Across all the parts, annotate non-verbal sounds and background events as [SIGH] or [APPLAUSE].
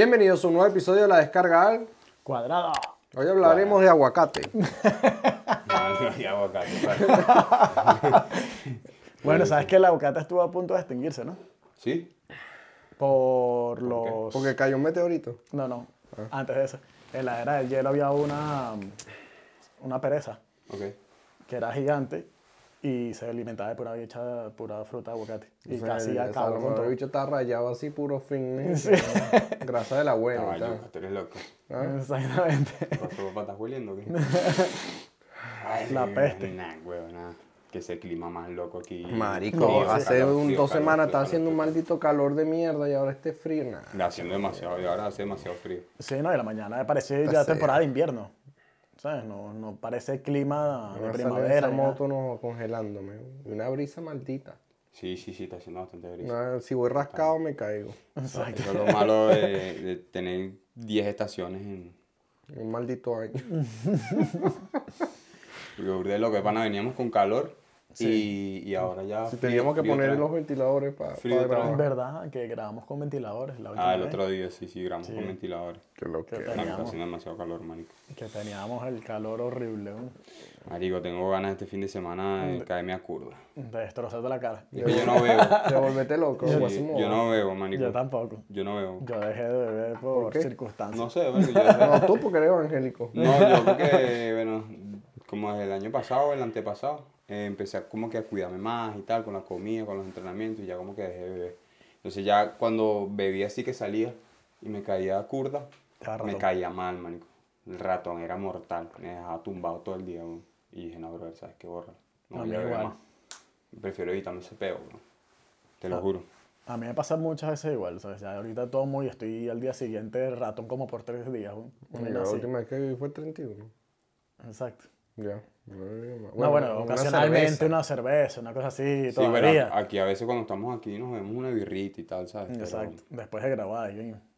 Bienvenidos a un nuevo episodio de La Descarga Al. Cuadrada. Hoy hablaremos de aguacate. [LAUGHS] No, y aguacate. claro. Bueno, sabes que el aguacate estuvo a punto de extinguirse, ¿no? ¿Sí? Por los. Porque cayó un meteorito. No, no. Antes de eso. En la era del hielo había una. Una pereza Ok. que era gigante y se alimentaba de pura bicha, pura fruta de aguacate. Y O sea, casi el- acabó con el todo. bicho está rayado así, puro fin. [LAUGHS] Grasa de la y Caballo, tal. tú eres loco. Exactamente. ¿Pasó papá estás hueliendo [LAUGHS] La peste. Nah, huevo, nada. Que ese clima más loco aquí. Marico, No, sí. hace Calor, un, frío, dos semanas está haciendo un maldito calor de mierda y ahora este frío. Está haciendo demasiado y ahora hace demasiado frío. Sí, no, y la mañana me parece ya sea. temporada de invierno. ¿Sabes? No, no parece clima de primavera. esa moto no, congelándome. Y una brisa maldita. Sí, sí, sí, está haciendo bastante. Una- si voy rascado me caigo. Exacto. Eso es lo malo de, de tener 10 estaciones en. Un maldito año. [LAUGHS] Porque loco, de pana veníamos con calor y, y ahora ya. Si teníamos que poner los ventiladores para otra Es verdad que grabamos con ventiladores la última Ah, el vez, otro día sí, sí, grabamos con ventiladores. Que lo que. Que No, está Teníamos. haciendo demasiado calor, marico. que teníamos el calor horrible, ¿no? Marico, tengo ganas este fin de semana de caerme a curva. de destrozarte la cara. Es que yo no bebo. [LAUGHS] Te volvete loco. Sí, yo no bebo, marico. Yo tampoco. Yo no bebo. Yo dejé de beber por, qué? circunstancias. No sé, [LAUGHS] bueno, yo, No, tú porque eres evangélico. no, yo porque, bueno, como desde el año pasado, el antepasado, eh, empecé a como que a cuidarme más y tal, con la comida, con los entrenamientos, y ya como que dejé de beber. Entonces ya cuando bebía así que salía y me caía curda, me caía mal, marico. El ratón era mortal, me dejaba tumbado todo el día, weón. Y dije, no, bro, ¿sabes qué? Borra. No A voy mí igual. más. Prefiero evitarme ese peo, bro. Te lo Ah. juro. A mí me pasa muchas veces igual, ¿sabes? Ya ahorita tomo y estoy al día siguiente ratón como por tres días. ¿no? Una La así. última vez que viví fue el 31. Exacto. Ya. No, no, bueno, ocasionalmente cerveza. una cerveza, una cosa así, Sí, bueno, todavía. aquí a veces cuando estamos aquí nos vemos una birrita y tal, ¿sabes? Pero- Exacto. Después de grabar.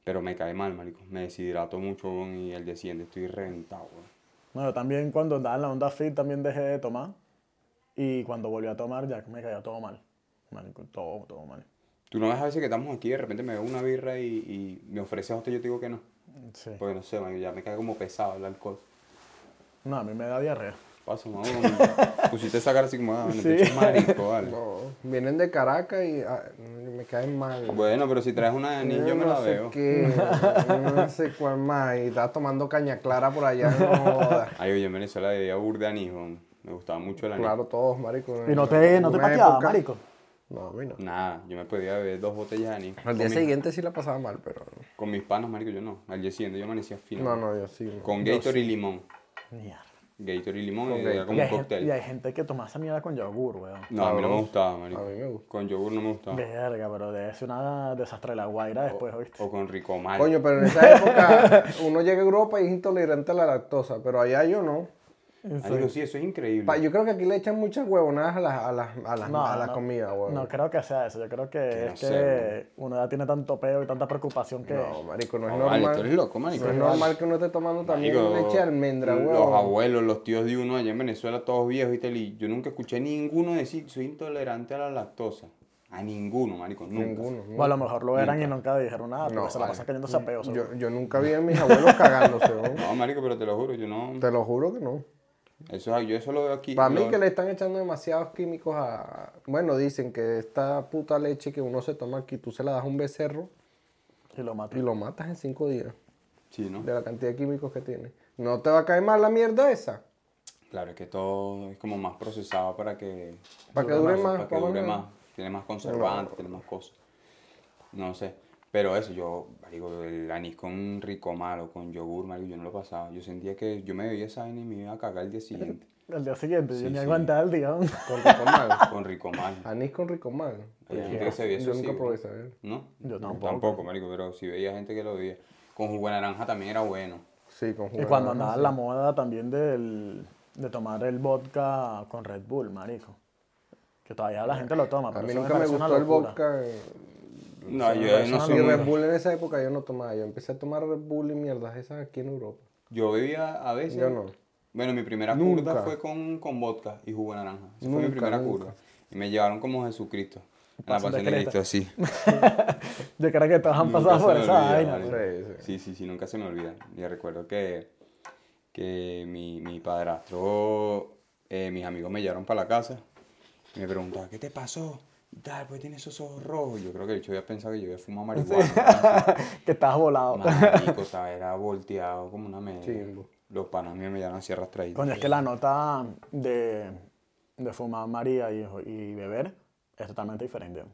Pero me cae mal, marico. Me deshidrato mucho y el día siguiente estoy reventado, weón. No, yo también cuando andaba en la onda fit también dejé de tomar. Y cuando volví a tomar ya me caía todo mal. Marico, todo, todo mal. Tú no ves a veces que estamos aquí y de repente me bebo una birra y, y me ofreces a usted y yo te digo que no. Sí. Porque no sé, marico, ya me cae como pesado el alcohol. No, a mí me da diarrea. Pasa, mamá. Pusiste esa cara así como, ah, Sí. te marico, vale. No, vienen de Caracas y ah, me caen mal. Bueno, pero si traes una de anís, yo me no la sé veo. qué, no sé cuál más. Y estaba tomando caña clara por allá. No jodas. Ay, oye, en Venezuela bebía burda de anís. Me gustaba mucho el anís. Claro, todos, marico. Y no te, no te pateaba, época- marico. No, a mí no. Nada, yo me podía beber dos botellas de anís. Al día siguiente sí la pasaba mal, pero... Con mis panas, marico, yo no. Al día siguiente yo amanecía fino. No, no, yo sí. Con Gator y limón. Mierda. Gator y limón y era como Y un hay, gente, cóctel. y hay gente que toma esa mierda con yogur, weón. No, a mí no me gustaba, marico. A mí me gusta. Con yogur no me gustaba. Verga, pero debe ser una desastre de la guaira después, ¿oíste? O con rico mal. Coño, pero en esa época uno llega a Europa y es intolerante a la lactosa, pero allá yo no. Marico, sí, eso es increíble. Pa- yo creo que aquí le echan muchas huevonadas a la, a la, a la, No, a la no. comida, huevón. No creo que sea eso. Yo creo que Que no es sé, que uno ya tiene tanto peo y tanta preocupación que. No, marico, no es No, vale, normal. tú eres loco, marico. No es normal que uno esté tomando también Marico, leche de almendra, Los huevón. abuelos, los tíos de uno allá en Venezuela, todos viejos y tal, y yo nunca escuché ninguno decir soy intolerante a la lactosa. A ninguno, marico, nunca. Ninguno. O a lo mejor lo eran y nunca dijeron nada, porque No, se la pasan cayéndose a peo. seguro. Yo, yo nunca vi a mis abuelos cagándose. No, marico, pero te lo juro, yo no. Te lo juro que no. Eso, yo eso lo veo aquí. Para mí lo- que le están echando demasiados químicos a... Bueno, dicen que esta puta leche que uno se toma aquí, tú se la das a un becerro Y lo matan. y lo matas en cinco días Sí, ¿no? de la cantidad de químicos que tiene. ¿No te va a caer mal la mierda esa? Claro, es que todo es como más procesado para que. Para que dure más, Para que dure más. más. Tiene más conservantes, tiene más cosas. No sé. Pero eso, yo, marico, el anís con rico malo, con yogur, marico, yo no lo pasaba. Yo sentía que yo me bebía esa vaina y me iba a cagar el día siguiente. [LAUGHS] El día siguiente, yo Sí, ni sí. aguantaba el día. Con rico mal. Con rico [LAUGHS] mal. Anís con rico mal. Hay gente que se bebía eso Yo nunca probé esa, ¿eh? ¿No? Yo tampoco. Tampoco, marico, pero si veía gente que lo bebía. Con jugo de naranja también era bueno. Sí, con jugo Y de cuando naranja, andaba sí. la moda también del, de tomar el vodka con Red Bull, marico. Que todavía la gente lo toma. A pero mí eso nunca me parece una gustó el locura. vodka. eh, No, yo parece no una soy Red Bull en esa época yo no tomaba. Yo empecé a tomar Red Bull y mierdas esas aquí en Europa. Yo bebía a veces. Yo no. Bueno, mi primera Nunca. curda fue con, con vodka y jugo de naranja. Esa fue mi primera nunca. curda. Y me llevaron como Jesucristo. En la Pasión de Cristo, sí. Yo creo que todos han pasado por esa vaina. ¿no? Sí, sí. Sí, sí, sí, nunca se me olvida. Yo recuerdo que, que mi, mi padrastro, eh, mis amigos me llevaron para la casa y me preguntaban, ¿qué te pasó? Y tal, pues tienes esos ojos rojos. Yo creo que el bicho había pensado que yo había fumado marihuana. [LAUGHS] que estabas volado. Marico, o sea, era volteado como una media. Chimbo. Los panas míos me llevaron así arrastraditos. Coño, es que la nota de, de fumar María y, y beber es totalmente diferente.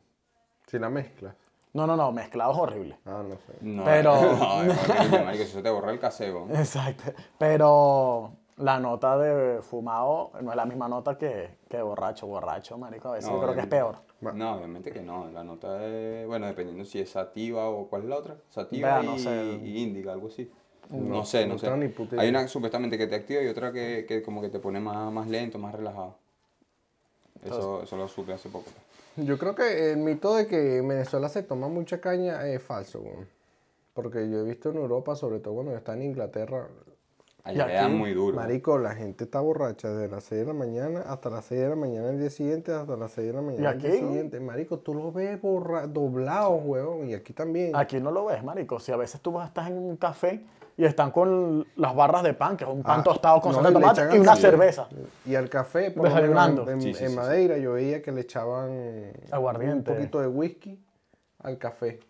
Si la mezclas. No, no, no, mezclados horrible. Ah, no sé. No, pero- [LAUGHS] No, es horrible, marico, eso te borra el caseo. [LAUGHS] Exacto. Pero la nota de fumado no es la misma nota que, que borracho. Borracho, marico, a veces No, yo creo que es obviamente. No, obviamente que no. La nota es, bueno, dependiendo si es sativa o cuál es la otra. Sativa Vea, y, no sé. y índica, algo así. No, No, sé, no no sé. tengo ni puta Hay idea. una supuestamente que te activa y otra que, que como que te pone más, más lento, más relajado. Eso, eso lo supe hace poco. Yo creo que el mito de que en Venezuela se toma mucha caña es falso. Porque yo he visto en Europa, sobre todo cuando está en Inglaterra, Allá Y muy duro. marico, la gente está borracha desde las 6 de la mañana hasta las 6 de la mañana el día siguiente, hasta las 6 de la mañana el día aquí? siguiente. Marico, tú lo ves borra doblados, weón, y aquí también. Aquí no lo ves, marico. Si a veces tú vas, estás en un café y están con las barras de pan, que es un pan Ah, tostado con no, salsa de tomate y una cerveza. Y al café, por Desayunando. en, en- Sí, sí, en sí, sí. Madeira, yo veía que le echaban Aguardiente. un poquito de whisky al café.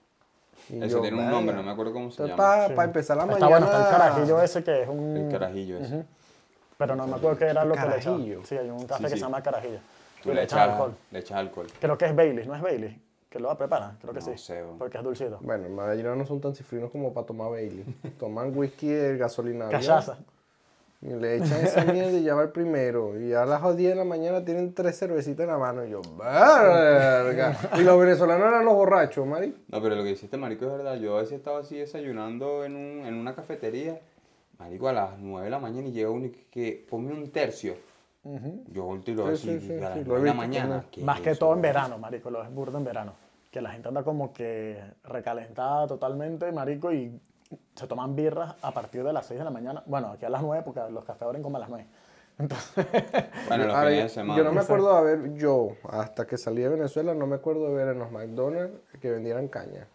Y Eso yo, tiene un nombre, no me acuerdo cómo se llama. para empezar la Está mañana. bueno, está el carajillo ese que es un... El carajillo ese. Pero no me acuerdo qué era lo que le Carajillo. echaban. Sí, hay un café Sí, que sí. se llama carajillo. Tú le le echas alcohol. Le echas alcohol. Creo que es Bailey, ¿no es Bailey? Que lo preparan, creo que No sí. sé. Porque es dulcito. Bueno, en Madeira no son tan cifrinos como para tomar Bailey. [LAUGHS] Toman whisky de gasolina. Cachaza. Y le echan esa [LAUGHS] mierda y ya va el primero. Y a las 10 de la mañana tienen tres cervecitas en la mano. Y yo, verga. Y los venezolanos eran los borrachos, Mari. No, pero lo que hiciste, marico, es verdad. Yo a veces estaba así desayunando en, un, en una cafetería, marico, a las 9 de la mañana y llega uno y que, ponme un tercio. Yo volteo y lo veo Sí, así, sí, sí, a las sí, 9 lo he de la mañana. también. ¿qué Más es que eso, todo en verano, marico, lo es burdo en verano. Que la gente anda como que recalentada totalmente, marico, y se toman birras a partir de las 6 de la mañana. Bueno, aquí a las 9, porque los cafés abren como a las 9. [LAUGHS] Entonces, Bueno, los fines de semana. yo no me acuerdo de haber, yo, hasta que salí de Venezuela, no me acuerdo de ver en los McDonald's que vendieran caña.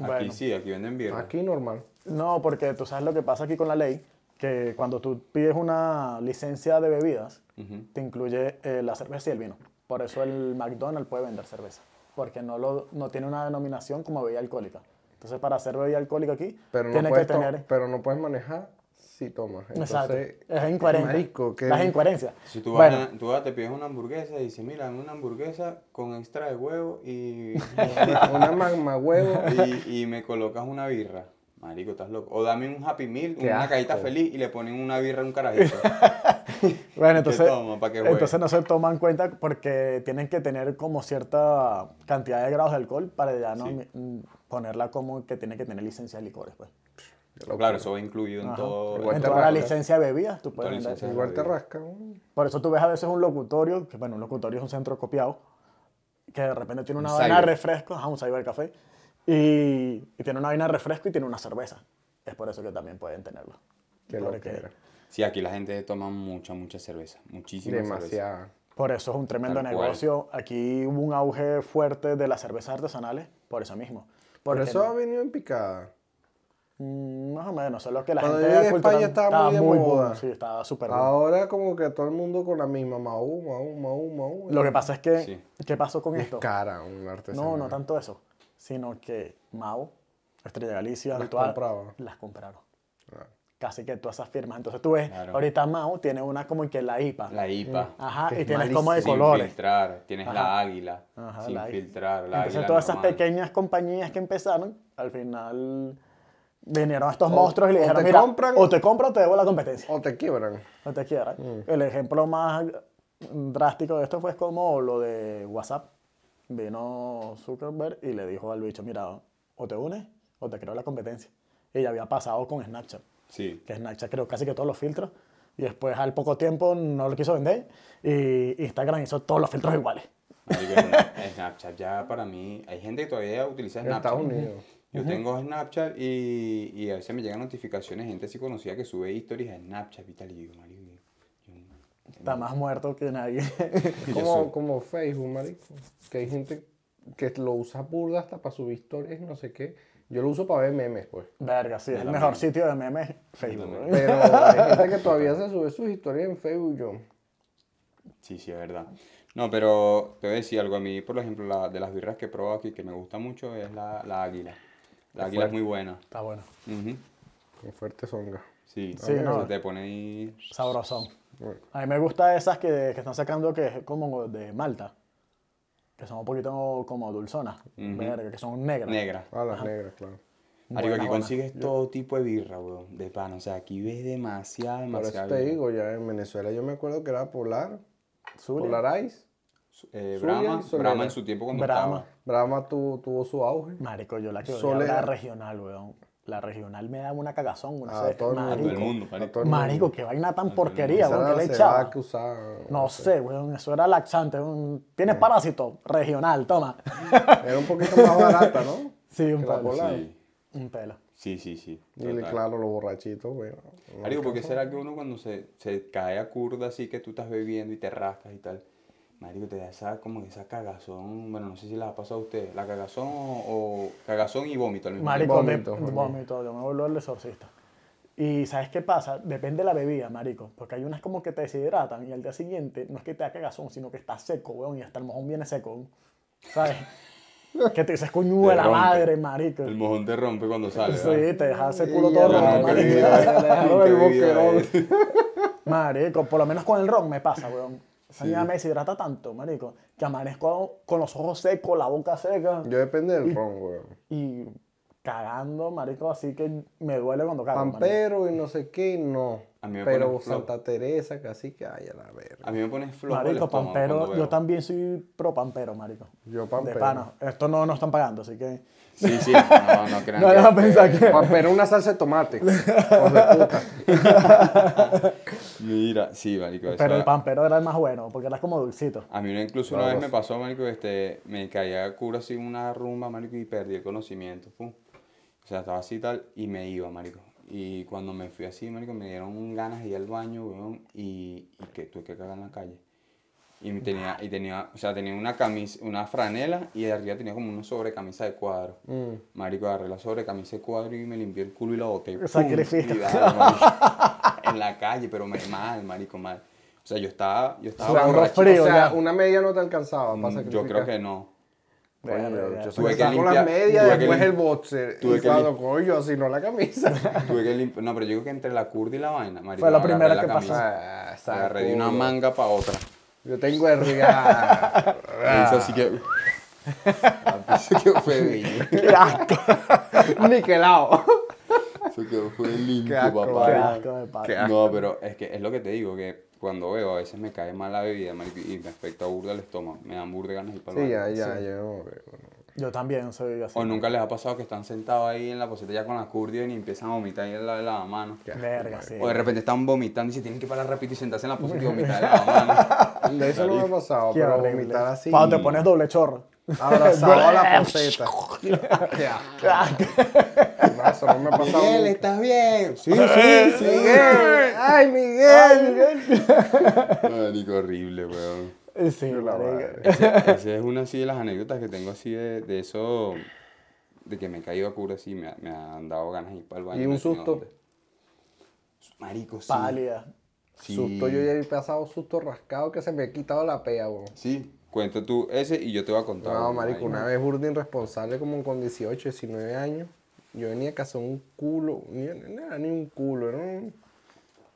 Aquí bueno. sí, aquí venden birra. Aquí normal. no, porque tú sabes lo que pasa aquí con la ley, que cuando tú pides una licencia de bebidas, Ujú. te incluye eh, la cerveza y el vino. Por eso el McDonald's puede vender cerveza, porque no, lo, no tiene una denominación como bebida alcohólica. Entonces, para hacer bebida alcohólica aquí, Pero no, tiene que tener... pero no puedes manejar si tomas. Exacto. Entonces, es incoherencia. Marico, que Las incoherencias. Si tú vas, bueno, a- tú vas, te pides una hamburguesa y dices, mira, una hamburguesa con extra de huevo y, [LAUGHS] una magma huevo. y, y me colocas una birra. Marico, estás loco. O dame un Happy Meal, Qué una asco. cajita feliz y le ponen una birra en un carajito. [LAUGHS] [LAUGHS] bueno, entonces, entonces no se toma en cuenta porque tienen que tener como cierta cantidad de grados de alcohol para ya no Sí. mm, ponerla como que tiene que tener licencia de licores. Pues. claro, eso va incluido en Ajá. todo. En toda la licencia de bebidas, tú puedes vender. licencia. Igual te rasca. Por eso tú ves a veces un locutorio, que bueno, un locutorio es un centro copiado, que de repente tiene una Un vaina de refresco, ajá, un cyber café, y, y tiene una vaina de refresco y tiene una cerveza. Es por eso que también pueden tenerlo. Qué Porque-. Sí, aquí la gente toma mucha, mucha cerveza. Muchísima cerveza. Demasiada. Por eso es un tremendo Tal cual. negocio. Aquí hubo un auge fuerte de las cervezas artesanales, por eso mismo. Por eso ha venido en picada. Mm, más o menos, solo que la Cuando gente cultural- España estaba muy de moda. Sí, estaba súper boom. Ahora como que todo el mundo con la misma. Maú, maú, maú, maú. Lo que pasa es que, Sí. ¿qué pasó con es esto? cara un artesano. No, no tanto eso, sino que Mao, Estrella Galicia, Las actual, compraba. las compraron. Ah. Casi que todas esas firmas. Entonces tú ves, Claro. ahorita Mao tiene una como que la IPA. La IPA. Ajá, que y es tienes como de Sin colores. filtrar. Tienes la águila. Ajá, sin la filtrar. La Entonces águila todas esas normal. pequeñas compañías que empezaron, al final vinieron estos O- monstruos y le o dijeron, te mira, compran- o te compro o te debo la competencia. O te quiebran. No te quieras. Mm. El ejemplo más drástico de esto fue como lo de WhatsApp. Vino Zuckerberg y le dijo al bicho, mira, o te unes o te creo la competencia. Y ya había pasado con Snapchat, Sí. que Snapchat creó casi que todos los filtros. Y después al poco tiempo no lo quiso vender y Instagram hizo todos los filtros iguales. Snapchat ya para mí, hay gente que todavía utiliza En Snapchat. Estados Unidos. Yo tengo Snapchat y, y a veces me llegan notificaciones gente así conocida que sube historias a Snapchat y tal. Y digo, marico, yo- Está más muerto que nadie. [LAUGHS] yo Como, como Facebook, marico. Que hay gente que lo usa burda hasta para subir historias y no sé qué. Yo lo uso para ver memes, pues. Verga, sí, es el mejor sitio de memes Facebook. Pero hay gente que todavía se sube sus historias en Facebook, yo. Sí, sí, es verdad. No, pero te voy a decir algo. A mí, por ejemplo, la, de las birras que he probado aquí que me gusta mucho es la, la águila. La águila es muy buena. Está bueno. Ujú. Con fuerte songa. Sí, Sí, se no. te pone ahí. Sabrosón. Bueno, A mí me gustan esas que, que están sacando que es como de Malta. Que son un poquito como dulzonas. Verga, que son negras. Negra. a las negras, claro. Marico, aquí buena. consigues todo tipo de birra, weón, de pan. O sea, aquí ves demasiada, Por eso te digo, ya en Venezuela yo me acuerdo que era Polar, Zulia. Polar Ice. Eh, Zulia Brahma. Brahma en su tiempo cuando Brahma. estaba. Brahma tuvo, tuvo su auge. Marico, yo la que la regional, weón. La regional me da una cagazón, una A todo el Marico, mundo, A marico. todo el mundo. marico, qué vaina tan porquería, weón, que le echaba. No sé, weón, eso era laxante. un- Tienes parásito regional, toma. [LAUGHS] Era un poquito más barata, ¿no? Sí, un pelo. Sí, Un pelo. sí, sí. sí Y le- total. claro, los borrachitos, bueno. no Marico, ¿por qué alcanzan. será que uno cuando se, se cae a curda así que tú estás bebiendo y te rascas y tal? Marico, te da esa, como esa cagazón, bueno, no sé si les ha pasado a ustedes, la cagazón o, cagazón y vómito al mismo Marico, de- Vómito, vómito, yo me vuelvo el exorcista. Y ¿sabes qué pasa? Depende de la bebida, marico. Porque hay unas como que te deshidratan y al día siguiente no es que te da cagazón, sino que está seco, weón, y hasta el mojón viene seco, weón. ¿sabes? [LAUGHS] que te dices coño Te de la rompe. madre, marico. El mojón te rompe cuando sale, Sí, ¿verdad? te deja ese culo todo roto, marico. nunca he el boquerón. eso. Marico, por lo menos con el ron me pasa, weón. Esa mierda me deshidrata tanto, marico, que amanezco con los ojos secos, la boca seca Yo depende del ron, weón. y cagando, marico, así que me duele cuando cago, marico. Pampero y no sé qué, no. A mí me Pero. Santa Teresa, casi que ay, a la verga. A mí me pone flojo Marico, pampero, yo también soy pro pampero, marico. Yo De pampero. pana. Esto no nos están pagando, así que... Sí, sí, no, no [LAUGHS] crean No que- a pensar que... Pampero una salsa de tomate. De puta. [LAUGHS] Mira, sí, marico. Pero el pampero era el más bueno, porque era como dulcito. A mí incluso una vez me pasó, marico, este, me caía a cura así en una rumba, marico, y perdí el conocimiento, pum. O sea, estaba así y tal, y me iba, marico. Y cuando me fui así, marico, me dieron ganas de ir al baño, weón, y, y que tuve que cagar en la calle. Y tenía, y tenía, o sea, tenía una camisa, una franela, y de arriba tenía como una sobrecamisa de cuadro. Mm. Marico, agarré la sobrecamisa de cuadro y me limpié el culo y la boté. Sacrificio. [LAUGHS] En la calle, pero me, mal, marico, mal. O sea, yo estaba, yo estaba Sudando borracho. frío. o sea, ya. una media no te alcanzaba para Mm, Yo sacrificar. creo que no. Coño, Verga. yo Tuve que saco las limpiar- medias, tuve que después el boxer. tuve y que cuando coño, así no la camisa. [LAUGHS] Tuve que limpiar. No, pero yo digo que entre la curda y la vaina, marico. Fue la primera la que camisa. pasó. Ah, agarré de una manga para otra. Yo tengo el riga. [LAUGHS] Eso así que. [LAUGHS] Que fue. ¡Qué asco! Niquelado. Eso que fue limpio, Qué asco, ¡Qué papá. asco de asco. No, pero es que es lo que te digo, que cuando veo a veces me cae mal la bebida, marico, y me afecta burda el estómago. Me dan burda de ganas de ir para el Sí, ya, ya, bueno. Yo también soy así. O nunca les ha pasado que están sentados ahí en la poseta ya con la curda y empiezan a vomitar ahí en la, en la mano. Verga, sí. O de repente están vomitando y se tienen que parar rápido y sentarse en la poseta y [LAUGHS] vomitar en la mano. De eso no me ha pasado, Qué pero horrible. vomitar así. Cuando te pones doble chorro. Abrazado a la poseta. Eso no me ha pasado. Miguel, nunca. ¿estás bien? Sí, Sí, sí, Miguel. Ay, Miguel. Marico, horrible, weón. Sí, la madre. Esa es una así de las anécdotas que tengo así de, de eso, de que me he caído a cura así, me, me han dado ganas de ir para el baño. ¿Y un susto? Marico, sí. Pálida. Sí. Susto, yo ya he pasado susto rascado que se me ha quitado la pea, weón. Sí, cuenta tú ese y yo te voy a contar. No, marico, una vez burda irresponsable como con 18, 19 años. Yo venía a casa un culo, ni, no era ni un culo, era un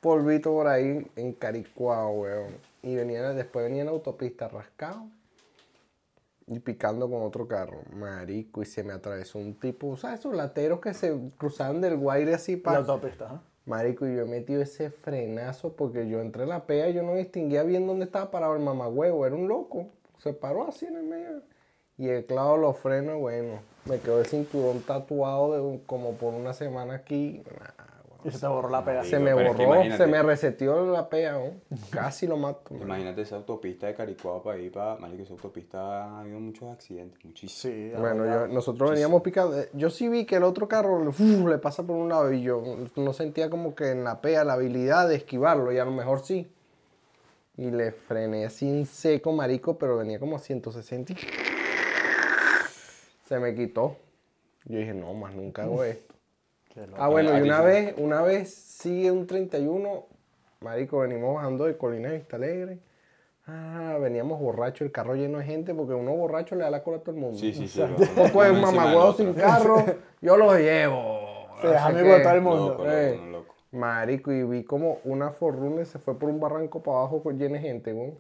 polvito por ahí encaricuado, weón. Y venía, después venía en la autopista rascado y picando con otro carro, marico, y se me atravesó un tipo, ¿sabes? Esos lateros que se cruzaban del guaire así La para... autopista, ¿ah? Marico, y yo he metido ese frenazo porque yo entré en la pea y yo no distinguía bien dónde estaba parado el mamagüevo. Era un loco. Se paró así en el medio. Y el clavo los frenos, bueno, me quedó el cinturón tatuado de un- como por una semana aquí. Nah, Y se te borró la peda. se me pero es que borró, se me reseteó la pea, ¿no? Casi lo mato. man. Imagínate esa autopista de Caricuado para ir para. Marico, esa autopista ha habido muchos accidentes, muchísimos. Sí, Bueno, yo- nosotros veníamos picando. eh, Yo sí vi que el otro carro uf, le pasa por un lado y yo no sentía como que en la pea la habilidad de esquivarlo y a lo mejor sí. Y le frené así en seco, marico, pero venía como a 160. y Se me quitó. Yo dije, no, más nunca hago esto. Ah, bueno, A- y una vez, una vez sigue un 31, marico, venimos bajando de Colina de Vista Alegre. Ah, veníamos borrachos, el carro lleno de gente, porque uno borracho le da la cola a todo el mundo. Sí, sí, sí. Un poco de mamagüevo sin carro, yo los llevo. Se deja todo el mundo. Eh. no. Marico, y vi como una Forrunner se fue por un barranco para abajo con llena de gente, güey.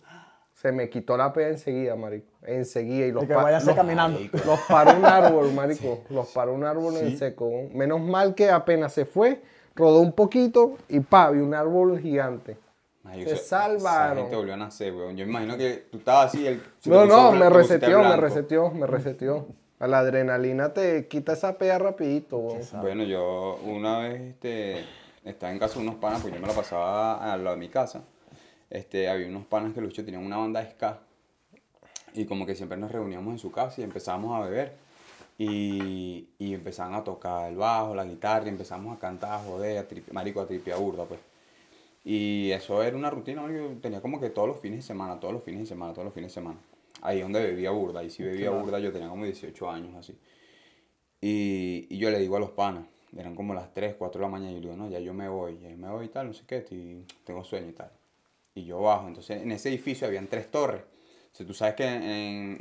Se me quitó la peda enseguida, marico. Enseguida. Y los, Y que pa- váyanse los- caminando. los paró un árbol, marico. Los paró un árbol en seco. güey. Menos mal que apenas se fue, rodó un poquito y pa, vi un árbol gigante. Marico, Se salvaron. Esa gente volvió a nacer, weón. Yo imagino que tú estabas así. El, No, no, me reseteó, me reseteó, me reseteó. A la adrenalina te quita esa peda rapidito, güey. Bueno, yo una vez este, estaba en casa de unos panas, pues yo me la pasaba al lado de mi casa. Este, había unos panas que Lucho tenían una banda de ska. Y como que siempre nos reuníamos en su casa y empezábamos a beber. Y, y empezaban a tocar el bajo, la guitarra, y empezamos a cantar, a joder, a marico, a tripear burda, pues. Y eso era una rutina, marico, tenía como que todos los fines de semana, todos los fines de semana, todos los fines de semana. Ahí donde bebía burda, ahí sí bebía burda, yo tenía como 18 años, así. Y, y yo le digo a los panas, eran como las 3, 4 de la mañana, y yo digo, no, ya yo me voy, ya me voy y tal, no sé qué, estoy- tengo sueño y tal. Y yo bajo, entonces en ese edificio habían tres torres. O sea, tú sabes que en,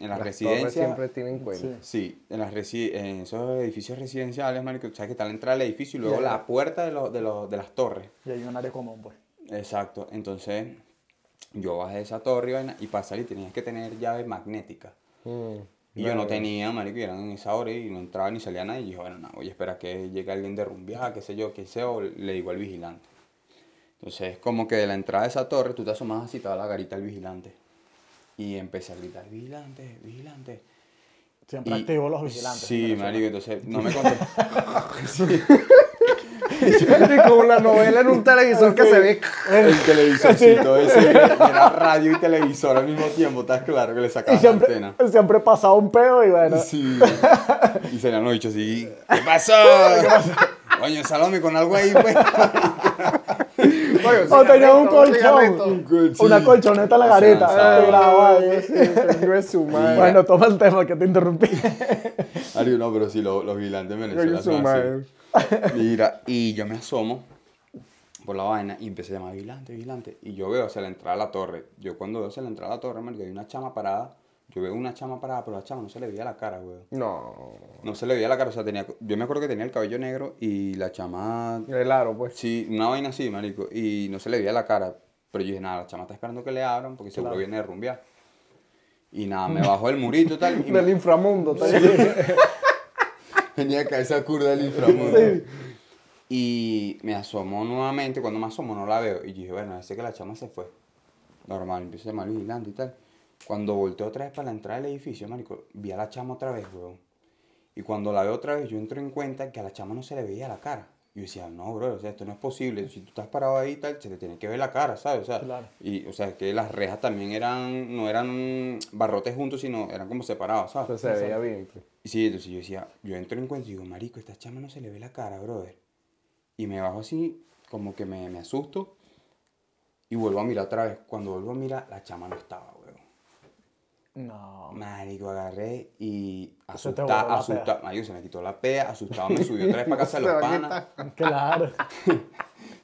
en las, Las residencias... siempre tienen cuenta. Sí. Sí, en, las resi- en esos edificios residenciales, marico, tú sabes que está la entrada del edificio y luego la puerta de, los de, los de las torres. Y hay un área común, pues. Exacto, entonces yo bajé de esa torre y, vaina, y para salir tenías que tener llave magnética. Mm. Y yo no tenía, marico, y eran en esa hora y no entraba ni salía nadie. Y dije, bueno, no, voy a esperar que llegue alguien de rumbeada, qué sé yo, qué sé, o le digo al vigilante. Entonces, como que de la entrada de esa torre, tú te asomas así, estaba la garita del vigilante. Y empecé a gritar, vigilante, vigilante. Siempre Y- activos los vigilantes. Sí, marico, entonces no [LAUGHS] me contestó. [LAUGHS] Y [LAUGHS] como la novela en un televisor que se ve. El televisorcito ese, era radio y televisor al mismo tiempo, ¿estás claro? Que le Y sacaban la antena. siempre pasaba un peo y bueno. Sí. [LAUGHS] Y se le han dicho así, ¿qué pasó? Coño, salome con algo ahí, pues. [LAUGHS] O tenía un colchón. Una colchoneta en la madre. Bueno, toma el tema que te interrumpí. Marico, no, pero sí, los, los vigilantes en Venezuela es su son madre. así. Mira, y yo me asomo por la vaina y empecé a llamar vigilante, vigilante. Y yo veo hacia la entrada de la torre. Yo cuando veo hacia la entrada de la torre, marico, hay una chama parada. Yo veo una chama parada, pero la chama no se le veía la cara, güey. No. No se le veía la cara, o sea, tenía, yo me acuerdo que tenía el cabello negro y la chama, El aro, pues. sí, una vaina así, marico, y no se le veía la cara. Pero yo dije, nada, la chama está esperando que le abran porque seguro Claro. viene de rumbear. Y nada, me bajó el murito y tal. Y [LAUGHS] Del me, inframundo. está [LAUGHS] bien. venía acá esa curva del inframundo. Y me asomó nuevamente, cuando me asomó no la veo. Y yo dije, bueno, ese que la chama se fue. Normal, empiezo a llamar vigilante y tal. Cuando volteé otra vez para la entrada del edificio, marico, vi a la chama otra vez, weón. Y cuando la veo otra vez, yo entro en cuenta que a la chama no se le veía la cara. Yo decía, no, bro, o sea, esto no es posible. Si tú estás parado ahí y tal, se te tiene que ver la cara, ¿sabes? O sea, Claro. y, o sea, que las rejas también eran, no eran barrotes juntos, sino eran como separados, ¿sabes? Entonces se veía bien. pues. Y sí, entonces yo decía, yo entro en cuenta y digo, marico, esta chama no se le ve la cara, brother. Y me bajo así, como que me, me asusto. Y vuelvo a mirar otra vez. Cuando vuelvo a mirar, la chama no estaba. No. Marico, agarré y asustado, asustado. Marico, se me quitó la pea, asustado, me subió otra vez para casa de [LAUGHS] los panas. [LAUGHS] Claro.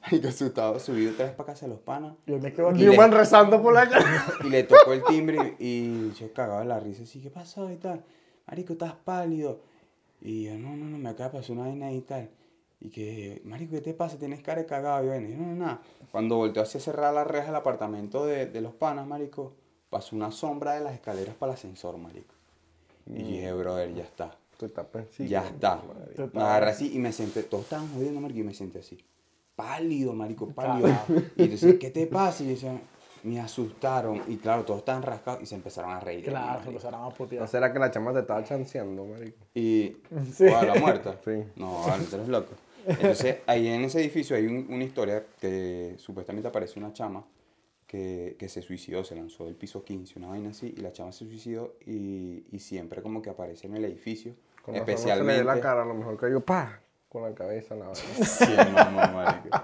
Marico, asustado, subí otra vez para casa de los panas. Yo me quedo Y aquí. le- Newman rezando por la calle. [LAUGHS] Y le tocó el timbre y, y yo cagaba la risa así, ¿qué pasó y tal? Marico, estás pálido. Y yo, no, no, no, me acaba de pasar una vaina y tal. Y que, marico, ¿qué te pasa? Tienes cara de cagado. Y yo, no, no, nada. Cuando volteó hacia cerrar la reja del apartamento de, de los panas, marico, pasó una sombra de las escaleras para el ascensor, marico. Y yo dije, brother, ya está. Tú estás pensando. ya está. Me agarré así y me senté. Todos estaban jodiendo, marico, y me senté así. Pálido, marico, pálido. Y entonces, ¿qué te pasa? Y yo decía, me asustaron. Y claro, todos estaban rascados y se empezaron a reír. Claro, se empezaron a ¿No putear. será que la chama te estaba chanceando, marico? Y. Sí. ¿Cuál, la muerta? Sí. No, vale, tú eres loco. Entonces, ahí en ese edificio hay un- una historia que supuestamente aparece una chama que, que se suicidó, se lanzó del piso 15, una vaina así, y la chama se suicidó y, y siempre como que aparece en el edificio. Con no se especialmente. le la cara, a lo mejor yo, pa, con la cabeza en la. [LAUGHS] Sí, mamá, marico.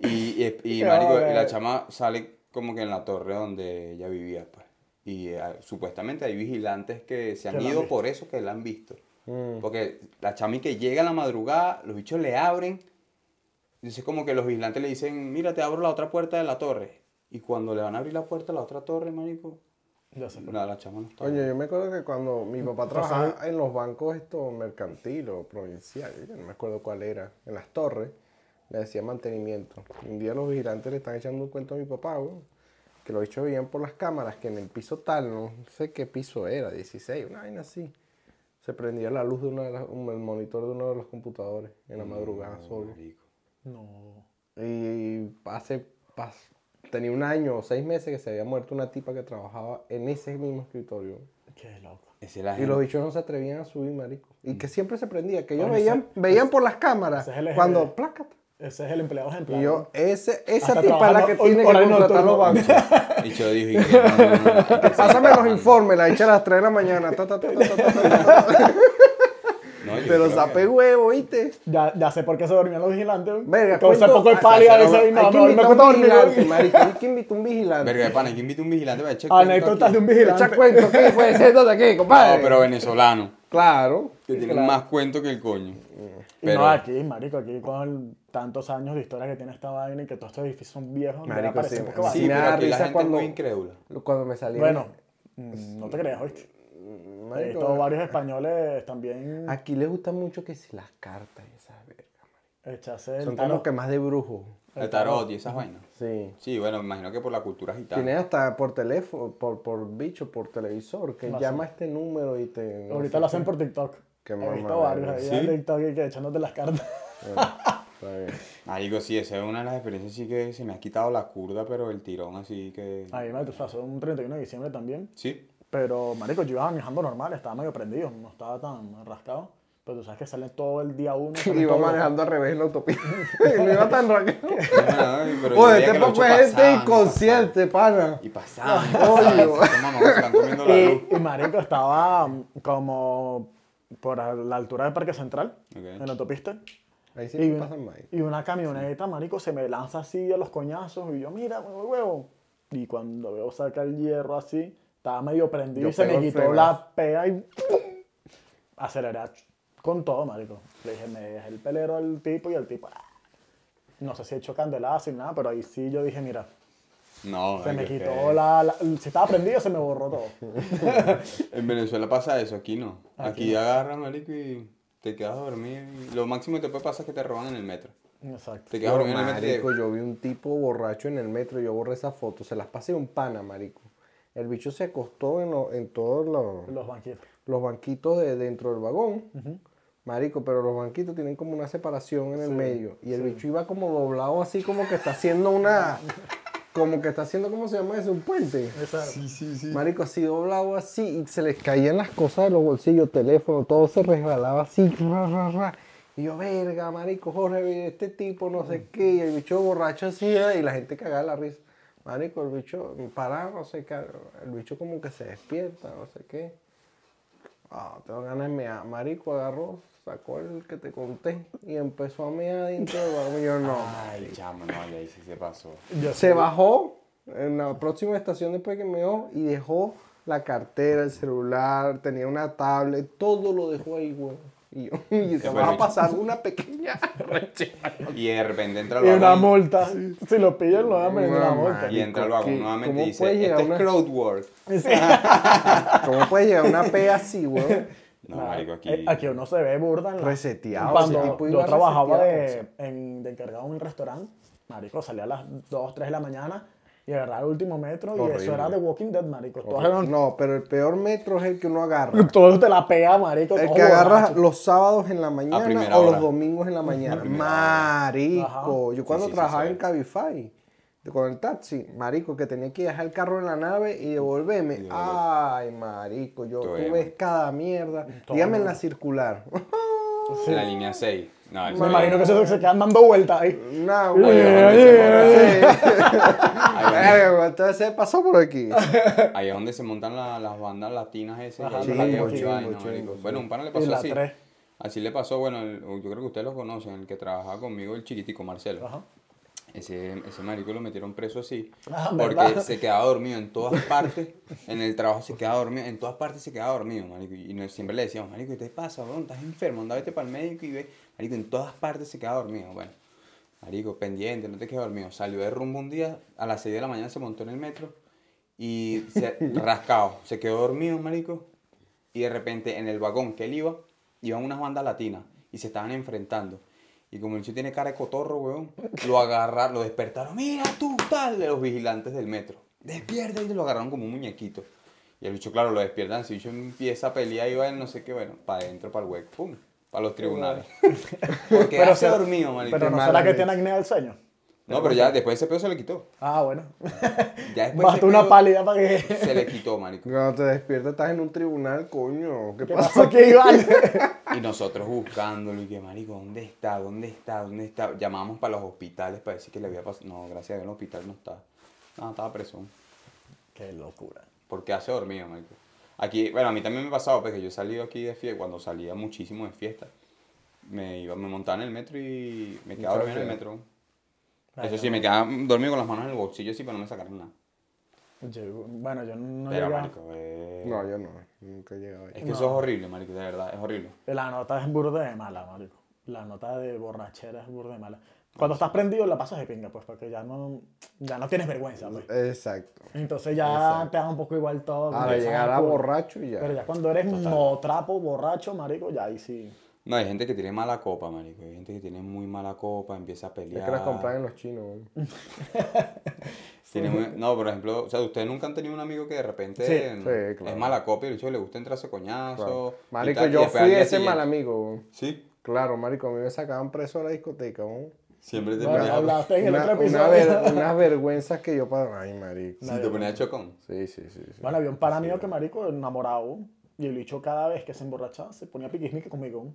Y, y, y, marico, y la chama sale como que en la torre donde ella vivía, pues. Y eh, supuestamente hay vigilantes que se han ido por eso que la han visto. Mm. Porque la chami que llega en la madrugada, los bichos le abren. Dice como que los vigilantes le dicen, mira, te abro la otra puerta de la torre. Y cuando le van a abrir la puerta a la otra torre, marico, Ya sé. la, la chama no está. Oye, yo me acuerdo que cuando mi papá trabajaba en los bancos esto mercantil o provincial, yo no me acuerdo cuál era, en las torres, le decía mantenimiento. Un día los vigilantes le están echando un cuento a mi papá, güey, que los bichos veían por las cámaras que en el piso tal, no sé qué piso era, 16, una vaina así, se prendía la luz de una de las- un- el monitor de uno de los computadores en la madrugada solo. Marico. No. Y hace, tenía un año o seis meses que se había muerto una tipa que trabajaba en ese mismo escritorio. Qué loco. La Y los bichos no se atrevían a subir, marico. Y que siempre se prendía, que ellos veían, ese- veían por las cámaras ese es el eje cuando plácata. Ese es el empleado ejemplar. Y yo, ese, esa Hasta tipa es la que tiene que contratar los bancos. Y yo dije, que no, no, no, no. Pásame los informes, la echa a las 3 de la mañana. ta, ta, ta, Pero que- huevo, ¿viste? Ya, ya sé por qué se dormían los vigilantes. Verga, Con ese cuento- poco de ah, pálida dice, sí, no, hay que no, me cuesta un dormir. vigilante, marico. Hay que invitar a un vigilante. Verga de pana, que invita un vigilante para echar cuento Anécdotas aquí. de un Echa vigilante. cuento, [LAUGHS] ¿qué? Pues siéntate aquí, compadre. No, pero venezolano. Claro. Que tienen Claro. más cuento que el coño. Y Pero, no aquí, marico, aquí con tantos años de historia que tiene esta vaina y que todos estos edificios son viejos, me Marico, parece sí, sí, me pero da aquí la risa gente cuando- es muy incrédula. Cuando me salí. Bueno, mm, no te creas, ¿oíste? He marico, visto varios españoles también Aquí les gusta mucho que si las cartas y esas vergas. Son tarot. como que más de brujo. El tarot y esas vainas. Sí. Sí, bueno, me imagino que por la cultura gitana. Tienes hasta por teléfono, por, por bicho, por televisor, que Lo llama a este número y te... no Ahorita lo hacen por TikTok. Qué He visto varios ahí ¿sí? en TikTok y que echándote las cartas. [LAUGHS] Bien. Marico, sí, esa es una de las experiencias sí que se me ha quitado la curda, pero el tirón así que... A mí me pasó un 31 de diciembre también. Sí. Pero, marico, yo iba manejando normal, estaba medio prendido, no estaba tan rascado. Pero tú sabes que sale todo el día uno. [LAUGHS] sale Iba manejando al revés en la autopista. [LAUGHS] [LAUGHS] no iba tan yo Oye, este poco de gente inconsciente, pana. Y pasaban. Y Oye. Y, y marico, estaba como por la altura del Parque Central, Ok. en la autopista. Ahí sí Y una, pasan y una camioneta, marico, se me lanza así a los coñazos y yo, mira, huevo, huevo. Y cuando veo saca el hierro así, estaba medio prendido Yo y se me quitó la pea y ¡pum! aceleré con todo, marico. Le dije, me dejé el pelero al tipo y el tipo, ¡ah! no sé si he hecho candelada sin nada, pero ahí sí yo dije, mira, No, se me quitó que la, la- Si estaba prendido, se me borró todo. [LAUGHS] En Venezuela pasa eso, aquí no. Aquí agarran, marico, y te quedas dormido. y Lo máximo que te puede pasar es que te roban en el metro. Exacto. Te quedas dormido en el metro. yo vi un tipo borracho en el metro, yo borré esa foto, se las pasé a un pana, marico. El bicho se acostó en, lo- en todos los, Los banquitos. los banquitos de dentro del vagón. Marico, pero los banquitos tienen como una separación en el medio. Y el bicho iba como doblado así como que está haciendo una... [LAUGHS] Como que está haciendo, ¿cómo se llama eso? Un puente. Exacto. Sí, sí, sí. Marico, así doblado así, y se les caían las cosas de los bolsillos, teléfono, todo se resbalaba así, ra, ra, ra. Y yo, verga, marico, Jorge, este tipo, no sé qué, y el bicho borracho así, y la gente cagaba la risa. Marico, el bicho, parado, no sé qué, el bicho como que se despierta, no sé qué. Ah, tengo ganas de mear. Marico agarró, sacó el que te conté, y empezó a mear dentro del. Y yo, no, Ay, chamo, no, ya ahí sí se pasó. Yo se bajó en la próxima estación después que me dio y dejó la cartera, el celular, tenía una tablet, todo lo dejó ahí, güey. Y, yo, [LAUGHS] y se va a pasar una pequeña. [LAUGHS] [LAUGHS] Y de repente entra Y el una vagón. multa. Si lo pillan, lo a meter una multa. Y entra el vagón ¿Qué- nuevamente cómo y dice, puede llegar este es una- crowdwork. ¿Cómo puede llegar una P así, güey? No, marico, aquí... Eh, Aquí uno se ve burda. En la- Reseteado, Cuando ese tipo yo trabajaba de, en, de encargado en un restaurante, marico, salía a las 2, 3 de la mañana y agarraba el último metro y eso era de Walking Dead, marico. Eran- No, pero el peor metro es el que uno agarra. [LAUGHS] todos te la pega, marico. El que agarra borrachos. los sábados en la mañana o hora. los domingos en la mañana. Marico. Ajá. Yo cuando Sí, sí, sí, trabajaba sí. en Cabify, con el taxi, marico, que tenía que dejar el carro en la nave y devolverme. devolver. Ay, marico, yo, Todo tú bien. ves cada mierda. Todo Dígame en la circular. [LAUGHS] En la línea 6. No, eso Me imagino que se, se quedan dando vueltas ahí. No, [LAUGHS] güey. oye, Sí. Entonces se pasó por aquí. [LAUGHS] Ahí es donde se montan la- las bandas latinas esas. Ajá. Bueno, un pana le pasó así. tres. Así le pasó, bueno, el- yo creo que ustedes lo conocen, el que trabajaba conmigo, el chiquitico Marcelo. Ajá. Ese, ese marico lo metieron preso así. Ah, porque ¿verdad? se quedaba dormido en todas partes. En el trabajo se quedaba dormido. En todas partes se quedaba dormido, marico. Y no- siempre le decíamos, marico, ¿qué te pasa, weón? Estás enfermo, anda vete para el médico y ve. Marico, en todas partes se quedaba dormido. Bueno, marico, pendiente, no te quedes dormido. Salió de rumbo un día, a las 6 de la mañana se montó en el metro y se [LAUGHS] rascado. Se quedó dormido, marico. Y de repente en el vagón que él iba, iban unas bandas latinas y se estaban enfrentando. Y como el chico tiene cara de cotorro, weón, lo agarraron, lo despertaron. Mira tú, tal, de los vigilantes del metro. Despierta y lo agarraron como un muñequito. Y el bicho, claro, lo despiertan. Si el bicho empieza a pelear y va en no sé qué, bueno, para adentro, para el hueco, pum, para los tribunales. [LAUGHS] Porque Pero hace se- dormido, marico. Pero no será que tiene acné del sueño. No, pero ya después ese pedo se le quitó. Ah, bueno. [LAUGHS] Ya después Basta ese una pálida para que. Se le quitó, marico. Cuando te despiertas estás en un tribunal, coño. ¿Qué, ¿Qué pasa? pasó aquí, Iván? [LAUGHS] Y nosotros buscándolo y que, marico, ¿dónde está? ¿Dónde está? ¿Dónde está? Llamamos para los hospitales para decir que le había pasado. No, gracias a Dios, en el hospital no estaba. No, estaba preso. Qué locura. Porque hace dormido, marico. Aquí, bueno, a mí también me ha pasado, porque yo he salido aquí de fiesta, cuando salía muchísimo de fiesta, me iba, me montaba en el metro y me quedaba dormido en el metro. Ay, Eso no. sí, me quedaba dormido con las manos en el bolsillo así para no me sacaran nada. Yo- bueno, yo no Pero, llegué a- marico, eh, No, yo no. Nunca he llegado ahí. es que eso es horrible, marico, de verdad, es horrible. La nota es burde de mala, marico. La nota de borrachera es burde de mala. Cuando estás prendido la pasas de pinga, pues, porque ya no, ya no tienes vergüenza, pues. Exacto. Entonces ya Exacto. te da un poco igual todo. Empiezas llegar a cu- borracho y ya. Pero ya cuando eres motrapo, borracho, marico, ya ahí sí. No, hay gente que tiene mala copa, marico. Hay gente que tiene muy mala copa, empieza a pelear. Es que las compran en los chinos. [LAUGHS] muy- No, por ejemplo, o sea, ustedes nunca han tenido un amigo que de repente Sí, sí, claro. es mala copa y el hecho le gusta entrarse coñazo. Claro. Marico, tal, yo fui ese siguiente- mal amigo. güey. Sí, Claro, marico, a mí me sacaban preso de la discoteca. güey. Siempre te Bueno, ponía, hablaste en el Una, otro una episodio. ver- [LAUGHS] unas vergüenzas que yo para. Ay, marico. sí, te ponía chocón. Sí, sí, sí. sí. Bueno, había un pana mío que, marico, enamorado. Y el bicho cada vez que se emborrachaba se ponía piquismique conmigo.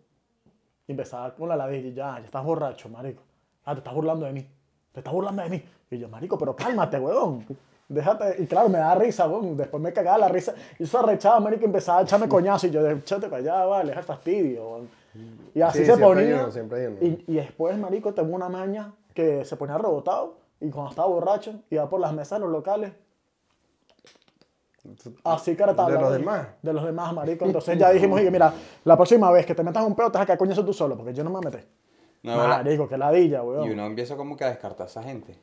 Y empezaba con la ladilla y ya, ya estás borracho, marico. Ah, te estás burlando de mí. Te estás burlando de mí. Y yo, marico, pero cálmate, weón. Déjate. Y claro, me da risa, weón. Después me cagaba la risa. Y eso arrechaba, marico, empezaba a echarme [LAUGHS] coñazo. Y yo, échate para allá, vale, deja el fastidio, weón. Y así Sí, se ponía. uno, siempre uno. y, y después, marico, tengo una maña que se ponía rebotado. Y cuando estaba borracho, iba por las mesas de los locales. Así que era ¿De los demás? De los demás, marico. Entonces ya [LAUGHS] dijimos, oye, mira, la próxima vez que te metas un pedo, te vas a caer coñazo tú solo, porque yo no me meter. No, marico, que ladilla, Y weón. uno empieza como que a descartar a esa gente.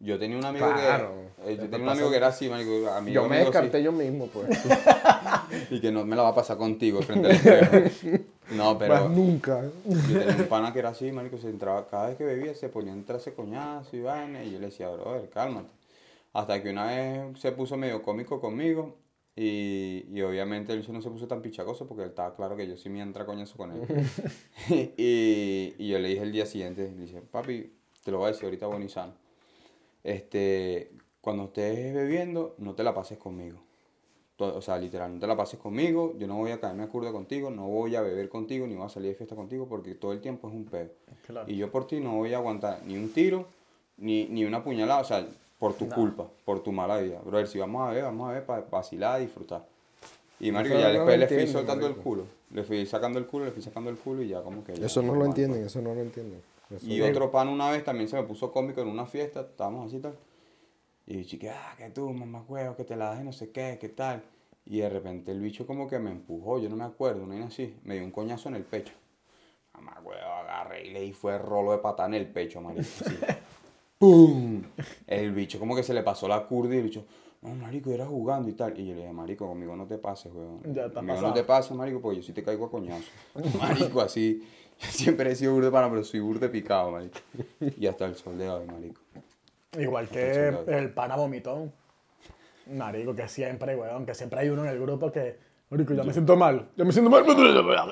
Yo tenía un amigo Claro. que. eh, yo Te tenía un amigo que era así, marico. Amigo, Yo me amigo, sí, descarté yo mismo, pues. [LAUGHS] Y que no me la va a pasar contigo frente al [LAUGHS] espejo. No, pero. Más nunca. Yo tenía un pana que era así, marico, se entraba, cada vez que bebía se ponía a entrarse coñazo y vaina, y yo le decía, brother, cálmate. Hasta que una vez se puso medio cómico conmigo, y, y obviamente él no se puso tan pichacoso porque él estaba claro que yo sí me entra coñazo con él. [LAUGHS] y, y yo le dije el día siguiente, le dije, papi, te lo voy a decir ahorita sano. Este, cuando estés bebiendo, no te la pases conmigo. O sea, literal, no te la pases conmigo, yo no voy a caerme a curda contigo, no voy a beber contigo, ni voy a salir de fiesta contigo, porque todo el tiempo es un pedo. Claro. Y yo por ti no voy a aguantar ni un tiro, ni, ni una puñalada, o sea, por tu culpa, por tu mala vida. Brother, si vamos a beber, vamos a beber para vacilar, disfrutar. Y marico, Eso ya no después le fui soltando el culo. Le fui sacando el culo, le fui sacando el culo y ya como que... ya, Eso no lo normal, entienden, pues. eso no lo entienden. Eso Y otro pan una vez también se me puso cómico en una fiesta, estábamos así y tal. Y dije, que, ah, que tú, mamá huevo, que te la das y no sé qué, qué tal. Y de repente el bicho como que me empujó, yo no me acuerdo, no era así. Me dio un coñazo en el pecho. Mamá huevo, agarré y le di fue rolo de patada en el pecho, marico. así. [LAUGHS] ¡Pum! El bicho como que se le pasó la curda y el bicho, no, marico, era jugando y tal. Y yo le dije, marico, conmigo no te pases, weón. Ya está conmigo pasado. no te pases, marico, porque yo sí te caigo a coñazo. [LAUGHS] Marico, así. Yo siempre he sido burde pana, pero soy burde picado, marico. Y hasta el sol de hoy, marico. Igual que el pana vomitón. Marico, que siempre, weón, que siempre hay uno en el grupo que, marico, ya me siento mal, ya me siento mal.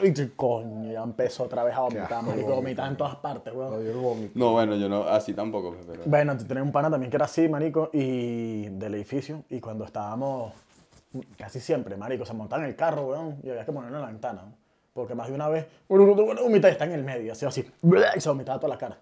Y que, coño, ya empezó otra vez a vomitar, marico, vomitar en todas partes, weón. No, bueno, yo no, así tampoco, pues, pero... Bueno, tenía un pana también que era así, marico, y del edificio, y cuando estábamos, casi siempre, marico, se montaba en el carro, weón, y había que ponerlo en la ventana, porque más de una vez, bueno, bueno, bueno, vomita y está en el medio, así, así, y se vomitaba toda la cara.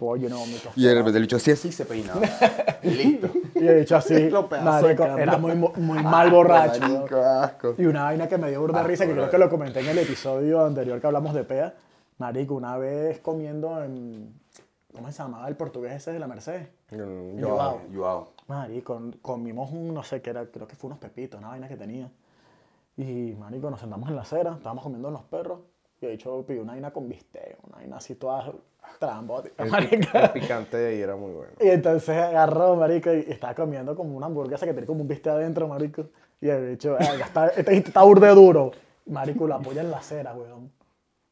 Lleno de vómito. Y repente el bicho así, así se peinaba. [LAUGHS] Listo. Y he dicho así, Lo marico, era muy, muy mal borracho. Marico, asco. Y una vaina que me dio burda de risa, que creo que lo comenté en el episodio anterior que hablamos de PEA. Marico, una vez comiendo en, ¿Cómo se llamaba el portugués ese de la Mercedes? Mm, Joao. Joao. Marico, comimos un, no sé qué era, creo que fue unos pepitos, una vaina que tenía. Y, marico, nos sentamos en la acera, estábamos comiendo los perros. Y de hecho pidió una vaina con bistec, una vaina así toda trambótica, pi- el picante de ahí era muy bueno. Y entonces agarró, marico, y estaba comiendo como una hamburguesa que tenía como un bistec adentro, marico. Y el bicho, "Verga, está, este está burde duro. Marico, lo apoya en la acera, weón.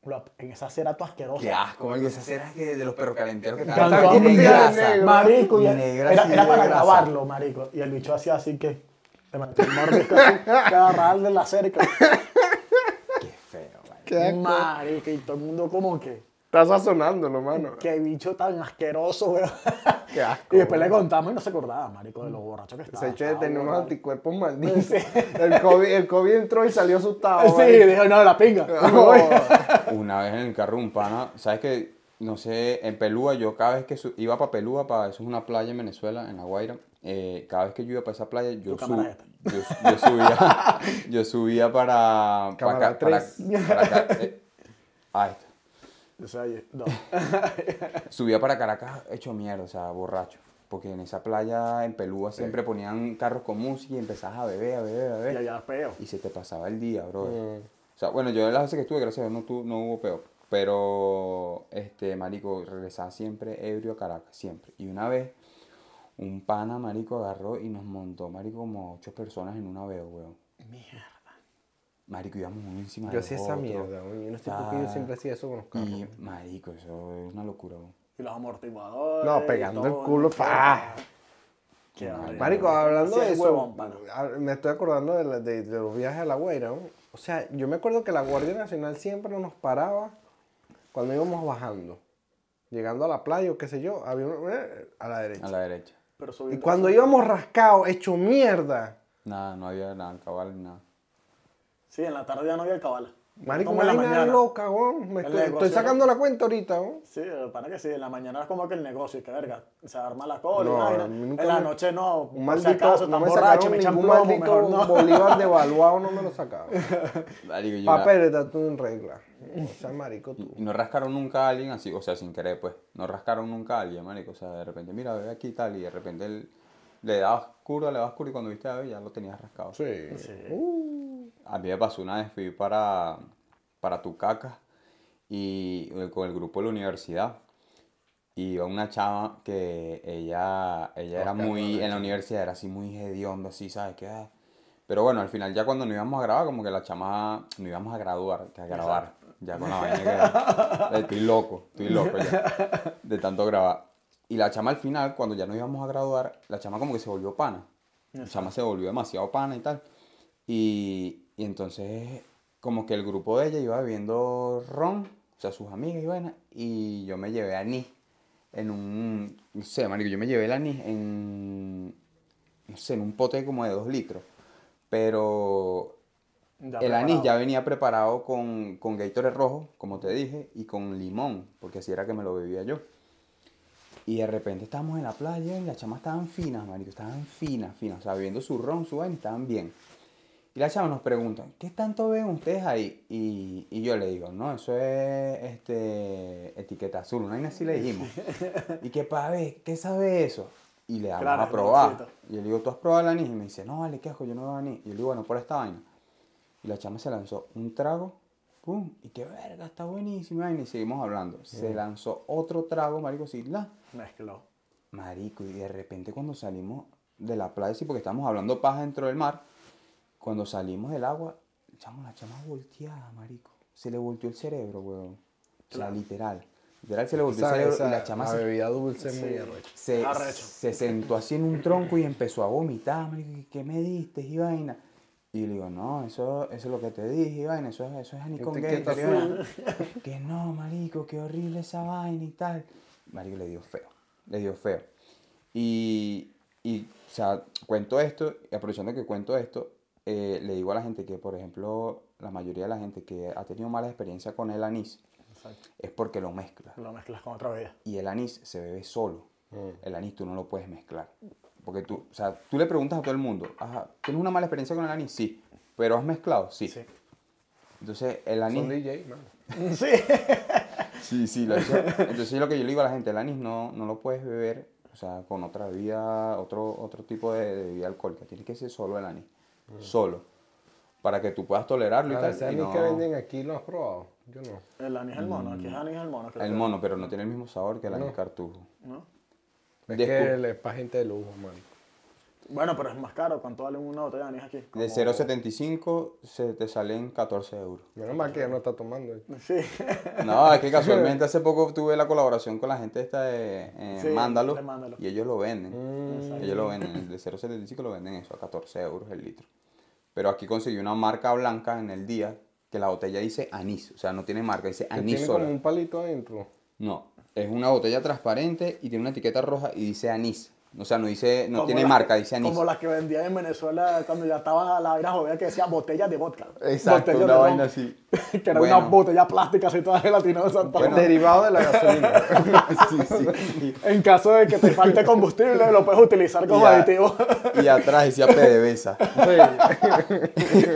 Lo ap- En esa acera toda asquerosa. Qué asco, marico. Esa cera que de los perros calenteros que Tanto estaban como como negra, grasa. negro. Marico, y Negra era, era de para grasa. grabarlo, marico. Y el bicho hacía así que. Le metió el mordisco así, que agarrarle la cerca. Qué feo, marico. Qué asco. Marico, y todo el mundo como que. Está sazonándolo, mano. Qué bicho tan asqueroso, weón. Qué asco. Y después le contamos y no se acordaba, marico, de los borrachos que estaba. Se echó de tener unos anticuerpos malditos. [LAUGHS] El, COVID, el COVID entró y salió asustado. Sí, marico. dijo, no, la pinga. No. [LAUGHS] Una vez en el carro un pana, ¿sabes qué? No sé, en Pelúa, yo cada vez que su- iba para Pelúa, para, eso es una playa en Venezuela, en La Guaira, eh, cada vez que yo iba para esa playa, yo, sub- yo, yo subía, [LAUGHS] yo subía para... Cámara para, para, tres. para Ca- eh, ahí está. O sea, no. [LAUGHS] Subía para Caracas hecho mierda, o sea, borracho. Porque en esa playa, en Pelúa, siempre ponían carros con música y empezabas a beber, a beber, a beber. Y allá peo. y se te pasaba el día, bro. Mm. O sea, bueno, yo las veces que estuve, gracias a Dios, no, tu- no hubo peor. Pero, este, marico, regresaba siempre ebrio a Caracas, siempre. Y una vez, un pana, marico, agarró y nos montó, marico, como ocho personas en una vez, weón. Mierda. Marico, íbamos uno encima Yo del hacía esa mierda, güey. Yo no sé por qué yo siempre hacía eso con los carros. Y, marico, eso es una locura, weón. Y los amortiguadores. No, pegando todo, el culo, pa. Qué. Marico, hablando de es eso, huevón, me estoy acordando de, la- de- de los viajes a La Guaira. ¿no? O sea, yo me acuerdo que la Guardia Nacional siempre nos paraba cuando íbamos bajando. Llegando a la playa o qué sé yo, había uno, eh, a la derecha. A la derecha. Pero Y cuando íbamos rascados, hecho mierda. Nada, no había nada, cabal, ni nada. Sí, en la tarde ya no había el cabal. Marico, Como una vaina loca, weón. Me El estoy, sacando la cuenta ahorita, weón. Sí, para que sí, en la mañana es como que el negocio, que verga, se arma la cola No, vaina. En la me- noche no, Un maldito, si acaso, no me borrachos, sacaron me echan ningún plomo, maldito mejor no. [LAUGHS] bolívar devaluado, no me lo [LAUGHS] era- Papeles, está todo en regla. O sea, marico, tú. Y no rascaron nunca a alguien así, o sea, sin querer, pues. No rascaron nunca a alguien, marico. O sea, de repente, mira, ve aquí y tal, y de repente él le dabas curva, le dabas curva, y cuando viste a ya lo tenías rascado. Sí. Uh, A mí me pasó una vez, fui para, para Tucaca y con el grupo de la universidad. Y iba una chava que ella, ella era muy, en la universidad era así muy hedionda, así, ¿sabes qué? Pero bueno, al final ya cuando nos íbamos a grabar, como que la chama, nos íbamos a graduar, que a grabar, ya con la vaina que, estoy loco, estoy loco ya, de tanto grabar. Y la chama al final, cuando ya nos íbamos a graduar, la chama como que se volvió pana. La chama se volvió demasiado pana y tal. Y, y entonces, como que el grupo de ella iba bebiendo ron, o sea, sus amigas y vaina, y yo me llevé a anís en un, no sé, marico, yo me llevé el anís en, no sé, en un pote como de dos litros. Pero Ya el anís ya venía preparado con, con Gatorade rojo, como te dije, y con limón, porque así era que me lo bebía yo. Y de repente estábamos en la playa y las chamas estaban finas, marico, estaban finas, finas, o sea, bebiendo su ron, su vaina, estaban bien. Y las chamas nos preguntan, ¿qué tanto ven ustedes ahí? Y, y yo le digo, no, eso es este, etiqueta azul, una vaina así le dijimos. [LAUGHS] ¿Y qué para ver? ¿Qué sabe eso? Y le damos Claro, a probar. Y yo le digo, ¿tú has probado el anís? Y me dice, no, vale, qué asco, yo no veo anís. Y yo le digo, bueno, por esta vaina. Y la chama se lanzó un trago, pum, y qué verga, está buenísimo. vaina, Y seguimos hablando. Se lanzó otro trago, marico, sí, la. Mezcló. Marico, y de repente cuando salimos de la playa, sí, porque estábamos hablando paja dentro del mar, cuando salimos del agua, chamo, la chama volteada, marico. Se le volteó el cerebro, weón. O sea, literal. Literal se le volteó el cerebro esa- y la chama la se, bebida dulce Sí. muy se, Arrecho. se sentó así en un tronco y empezó a vomitar, marico. ¿y ¿Qué me diste, y vaina? Y le digo, no, eso, eso es lo que te dije, y vaina, eso es, eso es anís con Etiqueta Gatorade, y vaina". Que no, marico, qué horrible esa vaina y tal. Marico, le dio feo, le dio feo. Y, y o sea, cuento esto, y aprovechando que cuento esto, eh, le digo a la gente que, por ejemplo, la mayoría de la gente que ha tenido mala experiencia con el anís Exacto. es porque lo mezcla. Lo mezclas con otra bebida. Y el anís se bebe solo. Mm. El anís tú no lo puedes mezclar. Porque tú, o sea, tú le preguntas a todo el mundo, Ajá, ¿tienes una mala experiencia con el anís? Sí. ¿Pero has mezclado? Sí. Sí. Entonces, el Son anís... DJ, mano. [LAUGHS] Sí. Sí, sí, lo hizo. Entonces lo que yo le digo a la gente, el anís no, no lo puedes beber, o sea, con otra bebida, otro, otro tipo de, de bebida alcohólica. Tiene que ser solo el anís. Solo. Para que tú puedas tolerarlo y Ahora, tal. ese y anís no- que venden aquí lo has probado. Yo no. El anís el mono, aquí es anís el mono. El mono, pero no tiene el mismo sabor que el anís No. cartujo. ¿no? Es que es para gente de lujo, man. Bueno, pero es más caro. ¿Cuánto vale una botella de anís aquí? De Como- 0.75 se te salen 14 euros. Menos mal que ya no está tomando. Sí. No, es que casualmente [LAUGHS] hace poco tuve la colaboración con la gente esta de eh, Sí, Mándalo, de Mándalo. y ellos lo venden. Exacto. Ellos lo venden, el de 0.75 lo venden eso, a 14 euros el litro. Pero aquí conseguí una marca blanca en el día que la botella dice anís, o sea, no tiene marca, dice anís tiene sola. como un palito adentro. No, es una botella transparente y tiene una etiqueta roja y dice anís. O sea, no dice, no Como tiene marca, que- dice anís. Como las que vendían en Venezuela cuando ya estaban a la vaina jodida que decía botellas de vodka. Exacto, Botellas una de vaina así. [LAUGHS] que era Bueno. una botella plástica así toda gelatinosa. El derivado de la gasolina. [LAUGHS] sí, sí, sí. En caso de que te falte combustible, lo puedes utilizar como Y a- aditivo. Y atrás decía PDVSA. Sí.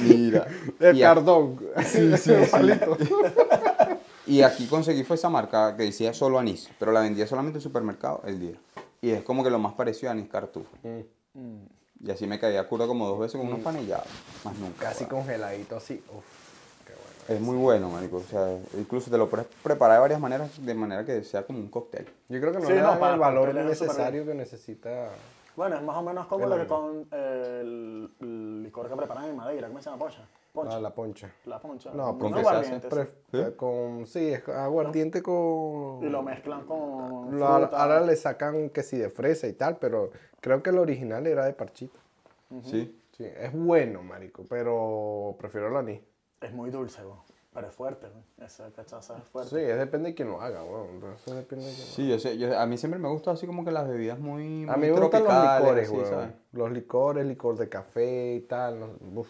[LAUGHS] Mira. A- cardón. Sí, sí, sí. Y aquí conseguí fue esa marca que decía solo anís, pero la vendía solamente en supermercado el día. Y es como que lo más parecido a anís. Mm. Y así me caía curda como dos veces con unos panillados. Más nunca. Casi congeladito así. Uf, qué bueno. Es muy bueno, marico. O sea, incluso te lo puedes preparar de varias maneras, de manera que sea como un cóctel. Yo creo que no Sí, le no, dan para el valor necesario que necesita. Bueno, es más o menos como El lo que con eh, el, el licor que preparan en Madeira. ¿Cómo se llama? Poncha. Poncha. Ah, la poncha. La poncha. No, ¿con qué se hace? sí. Pre- eh, con, sí, es aguardiente con... Y lo mezclan con. Lo- fruta. ahora le sacan que sí de fresa y tal, pero creo que el original era de parchita. ¿Sí? Sí, es bueno, marico, pero prefiero el anís. Es muy dulce, güey. Pero es fuerte, güey. Esa cachaza es fuerte. Sí, es depende de quién lo haga, weón. Eso depende de quién lo Sí, yo sé, yo- a mí siempre me gusta así como que las bebidas muy. A muy mí me gustan los licores, así, weón. ¿sabes? Los licores, licor de café y tal. No, uf.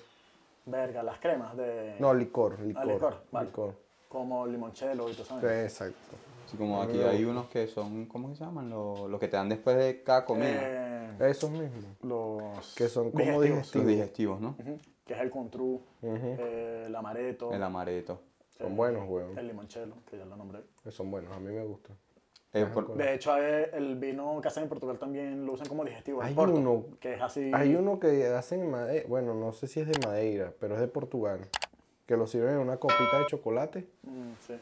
Verga, las cremas de. No, licor, licor. Ah, licor, vale. licor. Como limoncello y todo Sí, eso. exacto. Así como aquí hay unos que son, ¿cómo se llaman? Los lo que te dan después de cada comida. Eh, Esos mismos. los. Que son como los digestivos. digestivos, ¿no? Ujú, Que es el contrú, eh, el amaretto, El amaretto. Son buenos, weón. el limoncello, que ya lo nombré. Son buenos, a mí me gustan. Eh, por- De hecho, eh, el vino que hacen en Portugal también lo usan como digestivo. Hay Porto, uno- que es así. Hay uno que hacen en Madeira, bueno, no sé si es de Madeira, pero es de Portugal, que lo sirven en una copita de chocolate Mm, sí.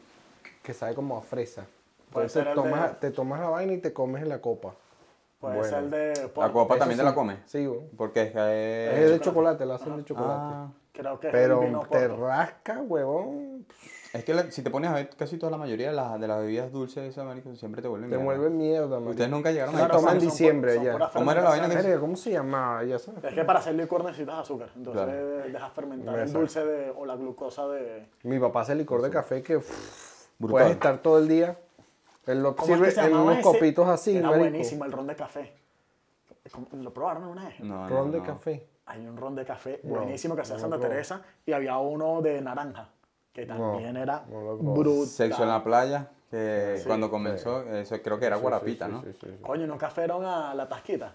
que sabe como a fresa. Puede Entonces tomas, de- te tomas la vaina y te comes la copa. Puede Bueno. ser el de. ¿La Porto, copa también te sí. la comes? Sí, güey. Porque es que... Es de chocolate, la hacen de chocolate. Ah, Creo que es pero el vino te Porto. rasca, huevón. es que la- si te pones a ver casi toda la mayoría de las, de las bebidas dulces de esa marico siempre te vuelven Te mierda. vuelve mierda, man. Ustedes nunca llegaron Se a Claro, toma en son diciembre son ya. ¿Cómo era la vaina que. Verga, ¿Cómo se llama? Ya sabes. Es que para hacer licor necesitas azúcar. Entonces Claro. dejas fermentar el dulce de, o la glucosa de. Mi papá hace licor de café que uff, Brutal. puedes estar todo el día. Él lo ¿Cómo es sirve que se en unos ese? copitos así, Era marico. buenísimo el ron de café. ¿Cómo- ¿Lo probaron una vez? No, no, Ron de no. café. Hay un ron de café No, buenísimo que se no hace Santa. Teresa y había uno de naranja que también era no brutal. Sexo en la playa, que Sí, cuando comenzó, eso creo que era Sí, guarapita, sí, ¿no? sí, sí, sí. Coño, nunca fueron a la tasquita.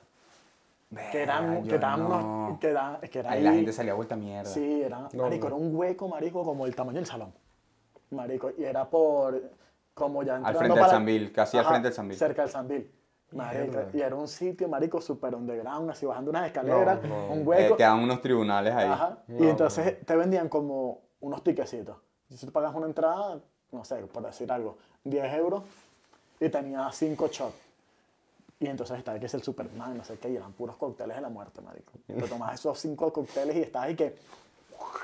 Que eran, que estaban no. unos, que, eran- que era Ahí ahí. la gente salía vuelta mierda. Sí, era, No, marico, no. era un hueco, marico, como el tamaño del salón. Marico, y era por, como ya entrando frente del para- Sambil, casi al Ajá, frente del Sambil. Cerca del Sambil. Marico, Mierda. y era un sitio, marico, súper underground, así bajando unas escaleras, No, no. un Eh, hueco. quedaban unos tribunales ahí. Ajá. No, y entonces te vendían como unos tiquecitos. Si tú pagas una entrada, no sé, por decir algo, 10 euros, y tenía 5 shots. Y entonces estaba que es el Superman, no sé qué, y eran puros cócteles de la muerte, marico. Y te [LAUGHS] tomabas esos 5 cócteles y estabas ahí que...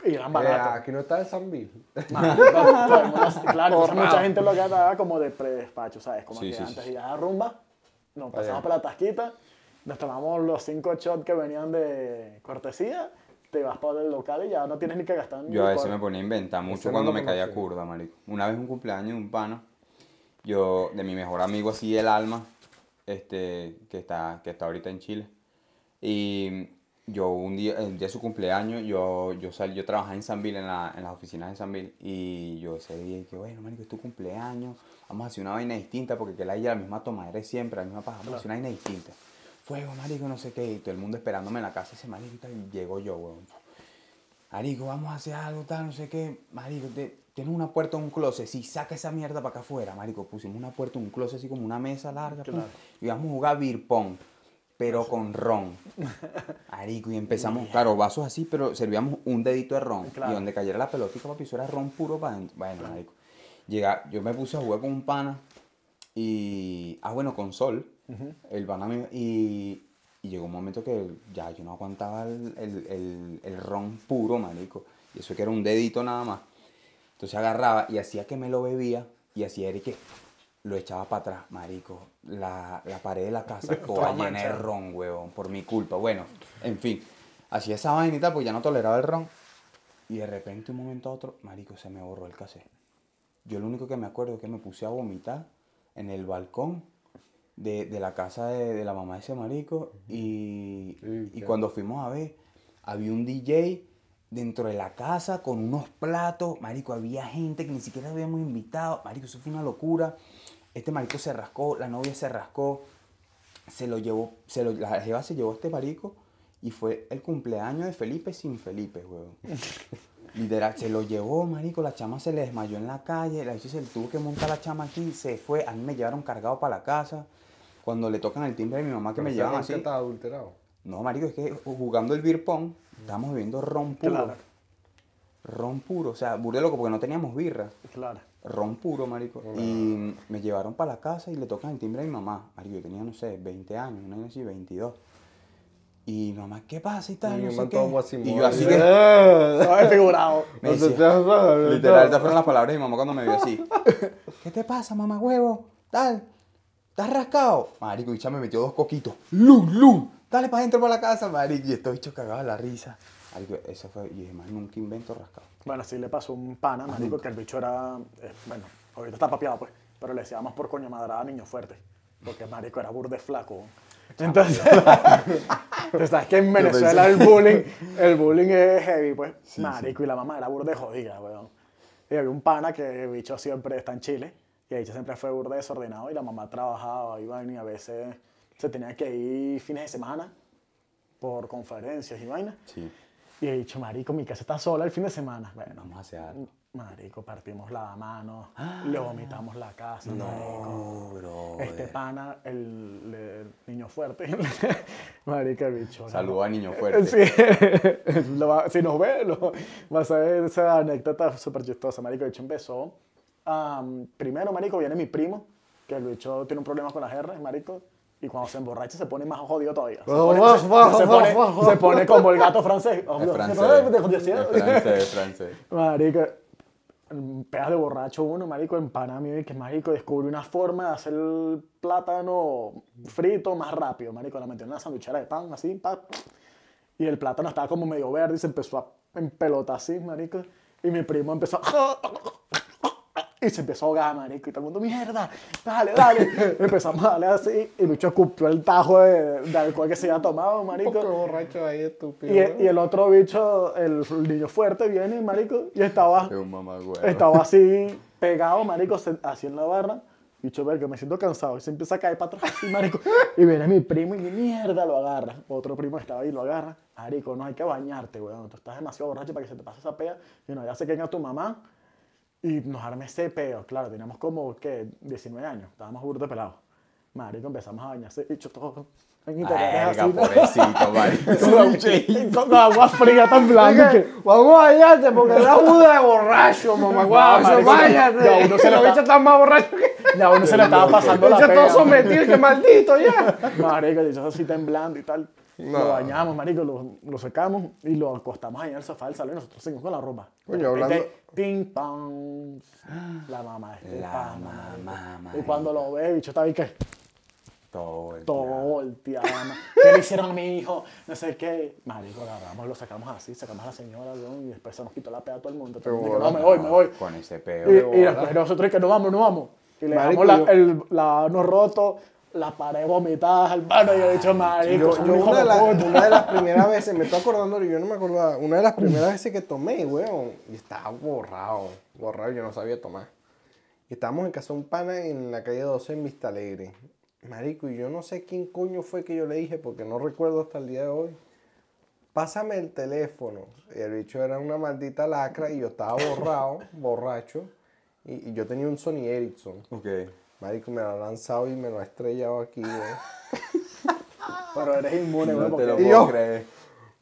Y eran Eh, baratos. aquí no está el el mundo- claro, mucha gente lo que daba como de predespacho, ¿sabes? Como Sí, que sí, antes sí, de ir a la rumba, nos pasamos por la tasquita, nos tomamos los cinco shots que venían de cortesía, te vas para el local y ya no tienes ni que gastar Yo a veces me ponía a inventar mucho cuando me caía curda, marico. Una vez un cumpleaños de un pana, yo, de mi mejor amigo así, el alma, este, que está, que está ahorita en Chile. Y yo un día, el día de su cumpleaños, yo, yo salí, yo trabajaba en Sanville, en, la, en las oficinas de Sanville, y yo ese día dije, bueno, marico, es tu cumpleaños, vamos a hacer una vaina distinta, porque que la haya la misma tomadera de siempre, la misma paja, vamos a hacer una vaina distinta. Fuego, marico, no sé qué, y todo el mundo esperándome en la casa, ese marico, y tal, llego yo, weón. Marico, vamos a hacer algo, tal, no sé qué. Marico, te- tienes una puerta un closet, sí, saca esa mierda para acá afuera, marico. Pusimos una puerta, un closet así como una mesa larga. pum. Y íbamos a jugar beer pong, pero con ron. [LAUGHS] Marico, y empezamos, claro, vasos así, pero servíamos un dedito de ron. Claro. Y donde cayera la pelotita, papi, eso era ron puro para adentro. Bueno, marico. Llega, yo me puse a jugar con un pana y, ah, bueno, con Sol, el pana mío, y, y llegó un momento que ya yo no aguantaba el, el, el- el ron puro, marico. Y eso que era un dedito nada más. Entonces agarraba y hacía que me lo bebía y hacía que lo echaba para atrás, marico. La, la pared de la casa [LAUGHS] toda llena de ron, huevón, por mi culpa. Bueno, en fin, hacía esa tal, porque ya no toleraba el ron. Y de repente, un momento a otro, marico, se me borró el cassette. Yo lo único que me acuerdo es que me puse a vomitar en el balcón de, de la casa de, de la mamá de ese marico. Y, Sí, y cuando fuimos a ver, había un DJ dentro de la casa con unos platos. Marico, había gente que ni siquiera habíamos invitado. Marico, eso fue una locura. Este marico se rascó, la novia se rascó. Se lo llevó, se lo, la jeva se llevó a este marico y fue el cumpleaños de Felipe sin Felipe, huevón. [LAUGHS] Literal, se lo llevó, marico, la chama se le desmayó en la calle, la se le tuvo que montar la chama aquí, se fue, a mí me llevaron cargado para la casa. Cuando le tocan el timbre de mi mamá que me llevan así. estaba adulterado. No, marico, es que jugando el beer pong, estábamos bebiendo ron puro. Claro. Ron puro, o sea, burde loco porque no teníamos birra. Claro. Ron puro, marico. Y me llevaron para la casa y le tocan el timbre a mi mamá. Marico, yo tenía, no sé, 20 años, un año así, 22. Y mamá, ¿qué pasa y tal? Y No sé qué. Y yo así que... No, he figurado. Me No decía- Literal, estas fueron las palabras de mi mamá cuando me vio así. [LAUGHS] ¿Qué te pasa, mamá huevo? Tal. ¿Estás rascado? Marico, bicha me metió dos coquitos. ¡Lum, lum! Dale para adentro para la casa, marico. Y estos bichos cagados de la risa. Marico, eso fue... Y dije, más nunca invento rascado. Bueno, sí le pasó un pana, marico, que el bicho era, eh, bueno, ahorita está papiado, pues, pero le decíamos por coño madrada niño fuerte, porque marico era burde flaco. Entonces, [LAUGHS] tú sabes que en Venezuela el bullying, el bullying es heavy, pues, marico, y la mamá era burde jodida, weón. Y había un pana que el bicho siempre está en Chile, y el bicho siempre fue burde desordenado, y la mamá trabajaba, iba y a veces se tenía que ir fines de semana por conferencias y vainas. Sí. Y he dicho, marico, mi casa está sola el fin de semana. Bueno, Vamos a hacer algo. marico, partimos la mano, le vomitamos la casa, marico. No, bro. Este pana, el, el niño fuerte, [LAUGHS] marico, el bicho. Saludo a niño [LAUGHS] fuerte. [LAUGHS] Sí, va- si nos ve, lo, va a saber esa anécdota súper chistosa, marico. El bicho empezó, am, primero, marico, viene mi primo, que el bicho tiene un problema con las R, marico, y cuando se emborracha se pone más jodido todavía. Se pone, se- se pone- se pone como el gato francés. Es francés. francés. Marico, pegas de borracho uno, marico, en Panamá, y que marico descubre una forma de hacer el plátano frito más rápido, marico, la metió en una sanduchera de pan, así, pa, y el plátano estaba como medio verde y se empezó a empelotar así, marico, y mi primo empezó a... Y se empezó a ahogar, marico, y todo el mundo, mierda, dale, dale. [LAUGHS] Empezamos a darle así, y Lucho escupió el tajo de, de alcohol que se había tomado, Un marico. poco borracho ahí, estúpido. Y, y el otro bicho, el niño fuerte, viene, marico, y estaba, Es un mamá estaba así pegado, marico, así en la barra. Bicho, verga, me siento cansado. Y se empieza a caer para atrás, así, marico. Y viene mi primo y mi mierda lo agarra. Otro primo estaba ahí y lo agarra. Marico, no hay que bañarte, weón. Tú estás demasiado borracho para que se te pase esa pea. Y no, ya se queda tu mamá. Y nos arme ese peo. Claro, teníamos como, ¿qué? 19 años. Estábamos burdos pelados. Marico, empezamos a bañarse. Bicho, todo en Verga, así, ¿no? pobrecito, [LAUGHS] marico. con agua fría tan blanca que... Vamos a bañarte porque era Buda de borracho, [LAUGHS] mamá. Guau, váyate. ya uno se le bichos están más borrachos que. Ya uno se le estaba pasando la Bichos pega. todos sometidos, que maldito ya. Marico, bicho así temblando y tal. No. Lo bañamos, marico, lo, lo secamos y lo acostamos ahí en el sofá del salón y nosotros seguimos con la ropa. Coño, hablando- Ping pong. La mamá de este La mamá. Y cuando lo ve, el bicho está ahí que Todo el todo volteado. ¿Qué le hicieron a mi hijo? No sé qué. Marico, agarramos, lo sacamos así, sacamos a la señora, y después se nos quitó la pea a todo el mundo. Todo el mundo que, no, me voy, me voy. Con ese peo. Y, y después nosotros que no vamos, no vamos. Y le Marico, dejamos la, el, la no roto, la pared vomitada al mano y yo he dicho, marico, Yo, son yo un hijo una, de las- puta". una de las primeras veces, me estoy acordando, yo no me acordaba, una de las primeras veces que tomé, weón, y estaba borrado, borrado, yo no sabía tomar. Y estábamos en casa de un pana en la calle 12 en Vista Alegre. Marico, y yo no sé quién coño fue que yo le dije, porque no recuerdo hasta el día de hoy. pásame el teléfono. Y el bicho era una maldita lacra y yo estaba borrado, [LAUGHS] borracho. Y, y yo tenía un Sony Ericsson. Ok. Marico, me lo ha lanzado y me lo ha estrellado aquí, güey. [LAUGHS] Pero eres inmune, güey, No te lo puedo yo- creer.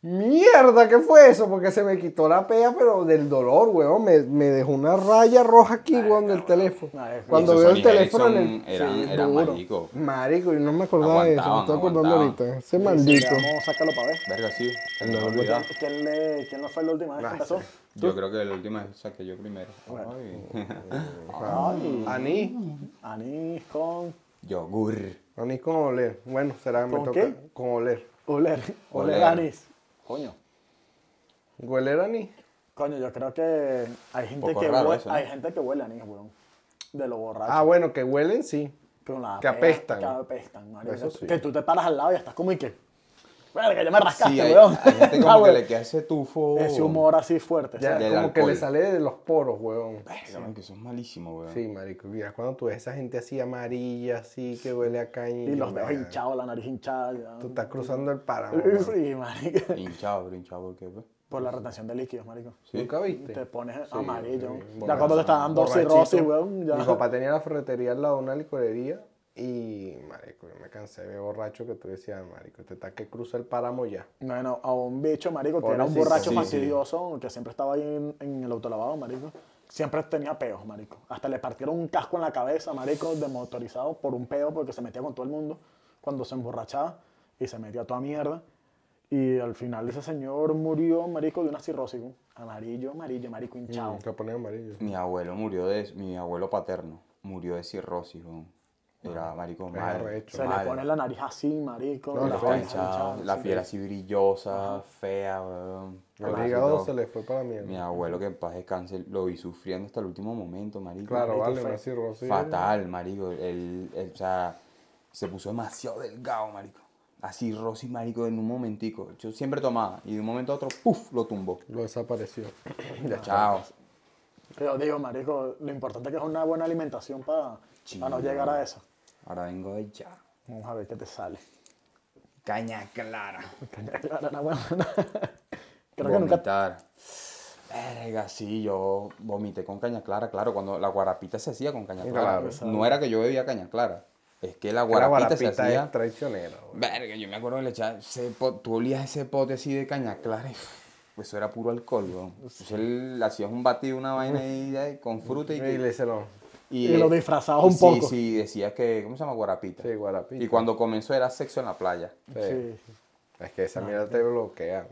Mierda, ¿qué fue eso? Porque se me quitó la pea, pero del dolor, weón. Me, me dejó una raya roja aquí, weón, del teléfono. Ay, Cuando veo el teléfono en el. Sí, eran duro. maricos. Marico, yo no me acordaba de eso. Me estoy acordando ahorita. Ese Sí, maldito. Vamos, sácalo para ver. Verga, sí. El No olvidaba. ¿Quién, le, ¿Quién no fue la última vez que Nah, Yo creo que la última saqué yo primero. Bueno. Ay. Ay, [LAUGHS] Anís. anís con Yogur. Anís con oler. Bueno, será que me ¿Con toca. qué? Con oler. oler. Oler Oler. anís. Coño. ¿Hueler anís? Coño, yo creo que hay gente que huele, eso, ¿no? hay gente que huele anís, weón. De lo borracho. Ah, bueno, que huelen, sí. Que apestan. Que apestan, marico. Eso sí. Que tú te paras al lado y estás como y que. Verga, ya me rascaste, Sí, hay, weón. hay gente [LAUGHS] Ah, como que weón. le queda ese tufo. Ese humor así fuerte. Como que le sale de los poros, weón. Verga, que eso es malísimo, weón. Sí, marico. Mira, cuando tú ves esa gente así amarilla, así, que huele a caña. Y los dedos hinchados, la nariz hinchada. ya. Tú estás cruzando el páramo. [LAUGHS] weón. Sí, marico. Hinchado, pero hinchado, ¿por qué? pues? Por la retención de líquidos, marico. Sí. ¿Nunca viste? Te pones Sí, amarillo. sí, ya cuando te está dando cirrosis, weón, ya. Mi papá tenía la ferretería al lado de una licorería y, marico, yo me cansé de borracho que tú decías, marico, te está que cruza el páramo ya. Bueno, a un bicho, marico, que era un borracho Sí, sí. fastidioso, que siempre estaba ahí en, en el autolavado, marico. Siempre tenía peos, marico. Hasta le partieron un casco en la cabeza, marico, de motorizado por un peo, porque se metía con todo el mundo cuando se emborrachaba y se metía toda mierda. Y al final ese señor murió, marico, de una cirrosis. Amarillo, amarillo, marico, hinchado. Se pone amarillo. Mi abuelo murió de. Mi abuelo paterno murió de cirrosis, weón. Era marico Es mal. arrecho. Se le pone la nariz así, marico. No, la hinchada, la sí. piel así brillosa, fea, weón. El hígado se le fue para la Mi mierda. abuelo que en paz descanse, lo vi sufriendo hasta el último momento, marico. Claro, marico, vale, fue una cirrosis. Fatal, marico. Él, él, o sea, se puso demasiado delgado, marico. Así, Rosy, marico, en un momentico. Yo siempre tomaba y de un momento a otro, ¡puf! lo tumbó. Lo desapareció. Ya, chao. Yo digo, marico, lo importante es que es una buena alimentación para no llegar a eso. Ahora vengo de ya. Vamos a ver qué te sale. Caña clara. Claro, no, bueno, [LAUGHS] Creo que nunca... Vomitar. Verga, sí, yo vomité con caña clara, claro, cuando la guarapita se hacía con caña clara. Claro, no era que yo bebía caña clara, es que la La guarapita, se guarapita hacía... es traicionera. güey. Verga, yo me acuerdo que le echaba ese pot, tú olías ese pote así de caña clara y pues eso era puro alcohol, weón. Entonces él hacía un batido, una vaina ahí de- con fruta y, Y le se lo. Y lo disfrazaba un sí, poco. Sí, decía que, ¿cómo se llama? Guarapita. Sí, guarapita. Y cuando comenzó era sexo en la playa. Sí. Sí, sí. Es que esa mierda te bloquea.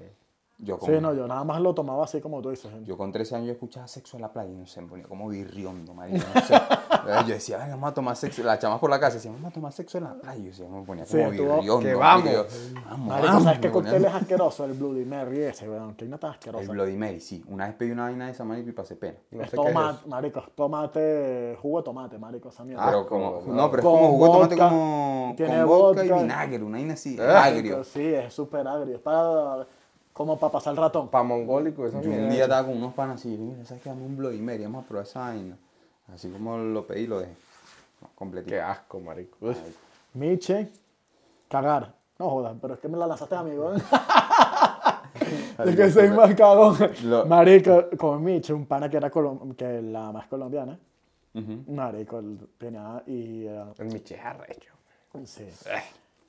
Yo con, Sí, no, yo nada más lo tomaba así como tú dices. yo con 13 años yo escuchaba sexo en la playa y no sé, me ponía como birriondo, marico, no sé. [LAUGHS] yo decía, "Ay, vamos a tomar sexo. La chamas por la casa decían, vamos a tomar sexo en la playa. Y yo decía, me ponía Sí, como estuvo- birriondo. que vamos. y yo, vamos, Marico, vamos", ¿sabes qué cóctel es asqueroso? El Bloody Mary ese, weón. Que no tan asqueroso. El Bloody Mary, sí. Una vez pedí una vaina de esa marico y pasé pena. No es sé qué es tomate, eso. marico, es tomate, jugo de tomate, marico, esa mierda. Pero Asco, como, no. pero es como jugo de tomate como tiene con vodka y vodka. vinagre, una vaina así, Ah. agrio. Sí, es súper agrio. Es para, como para pasar el ratón. Pa' mongólico, esa Yo un día estaba con unos panas así, mira, ¿sabes qué? Dame un Bloody Mary, vamos a probar esa vaina. Así como lo pedí, lo dejé. No, completito. Qué asco, marico. Miche, cagar. No jodas, pero es que me la lanzaste a mí, weón. [LAUGHS] es que soy más cagón. Lo- Marico, con Miche, un pana que era colom- que la más colombiana. Marico, él tenía y... eh, El Miche es arrecho. sí.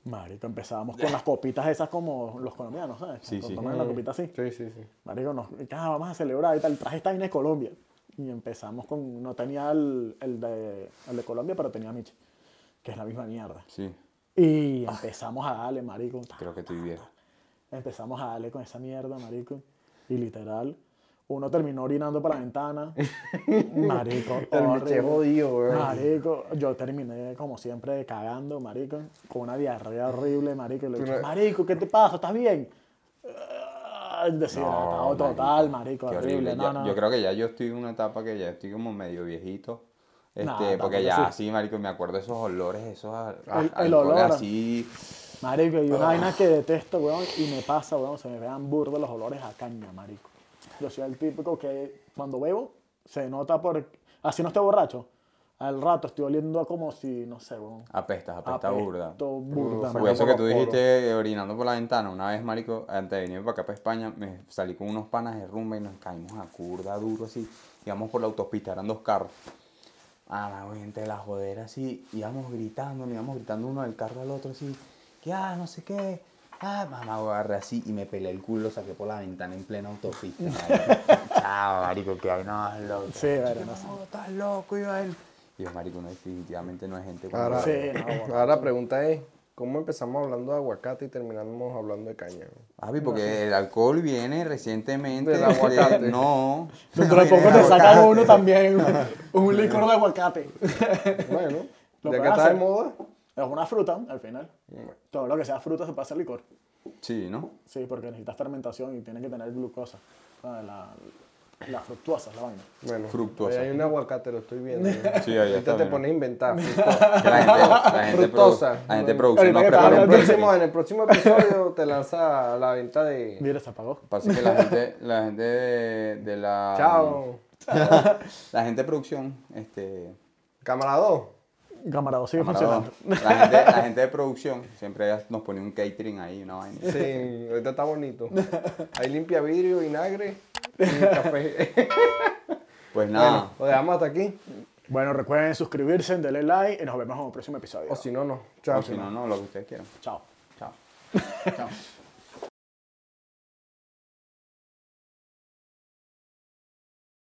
Marico, empezábamos con las copitas esas como los colombianos, ¿sabes? Sí, sí. toman la copita así. Sí, sí, sí. Marico, nos, ah, vamos a celebrar y tal. Traje esta vaina de Colombia. Y empezamos con. No tenía el, el, de, el de Colombia, pero tenía Miche, que es la misma mierda. Sí, Y empezamos a darle, marico. creo que estoy bien. Empezamos a darle con esa mierda, marico. Y literal, uno terminó orinando para la ventana. [LAUGHS] Marico, horrible. jodido, weón. Marico, yo terminé como siempre cagando, marico, con una diarrea horrible, marico. Y le dije, marico, ¿qué te pasa? ¿Estás bien? Ah, Deshidratado No, total, marico, Qué horrible. No, yo, no. yo creo que ya yo estoy en una etapa que ya estoy como medio viejito. Este, Nah, porque ya sí. así, marico, me acuerdo de esos olores, esos El- olor. así. Marico, y una vaina que detesto, weón, y me pasa, weón, se me vean burdos los olores a caña, marico. Yo soy el típico que cuando bebo se nota por... Así no esté borracho. al rato estoy oliendo a como si, no sé, weón. Apestas, apesta burda. burda. Por eso que tú dijiste orinando por la ventana, una vez, marico, antes de venir para acá, para España, me salí con unos panas de rumba y nos caímos a curda duro así. Íbamos por la autopista, eran dos carros. Ah, me entre la jodera así, íbamos gritando, nos íbamos gritando uno del carro al otro así, que ah, no sé qué. Ah, mamá, agarré así y me pelé el culo, lo saqué por la ventana en plena autopista. [LAUGHS] Chao, marico, que hay no, loco. Sí, no. No, estás loco, Iván. Y yo, marico, no, definitivamente no es gente como Ahora, Sí, no, bueno. ahora la pregunta es, ¿cómo empezamos hablando de aguacate y terminamos hablando de caña? Papi, porque el alcohol viene recientemente. Del aguacate. de- no. [LAUGHS] Dentro de poco te sacan uno también, [LAUGHS] un licor de aguacate. Bueno, ya que está de moda. Es una fruta, al final. Todo lo que sea fruta se puede hacer licor. Sí, ¿no? Sí, porque necesitas fermentación y tiene que tener glucosa. ¿sabes? La, la fructuosa la vaina. Bueno, Fructuosa. hay un aguacate, lo estoy viendo. Sí, ahí está Ahorita te pones a inventar. [LAUGHS] fructosa. Que La gente, la gente, Fructosa. produ- la gente en, un el próximo, en el próximo episodio te lanza la venta de... Mira, se apagó. Pasa que la gente, la gente de, de la. Chao. [LAUGHS] La gente de producción, este. Cámara 2. Camarado sigue funcionando. La gente, la gente de producción siempre nos pone un catering ahí, una vaina. Sí, ahorita está bonito. Ahí limpia vidrio, vinagre y café. [LAUGHS] Pues nada. Bueno, lo dejamos hasta aquí. Bueno, recuerden suscribirse, denle like y nos vemos en el próximo episodio. O si no, no. Chao. o si no, no, lo que ustedes quieran. Chao. Chao. Chao.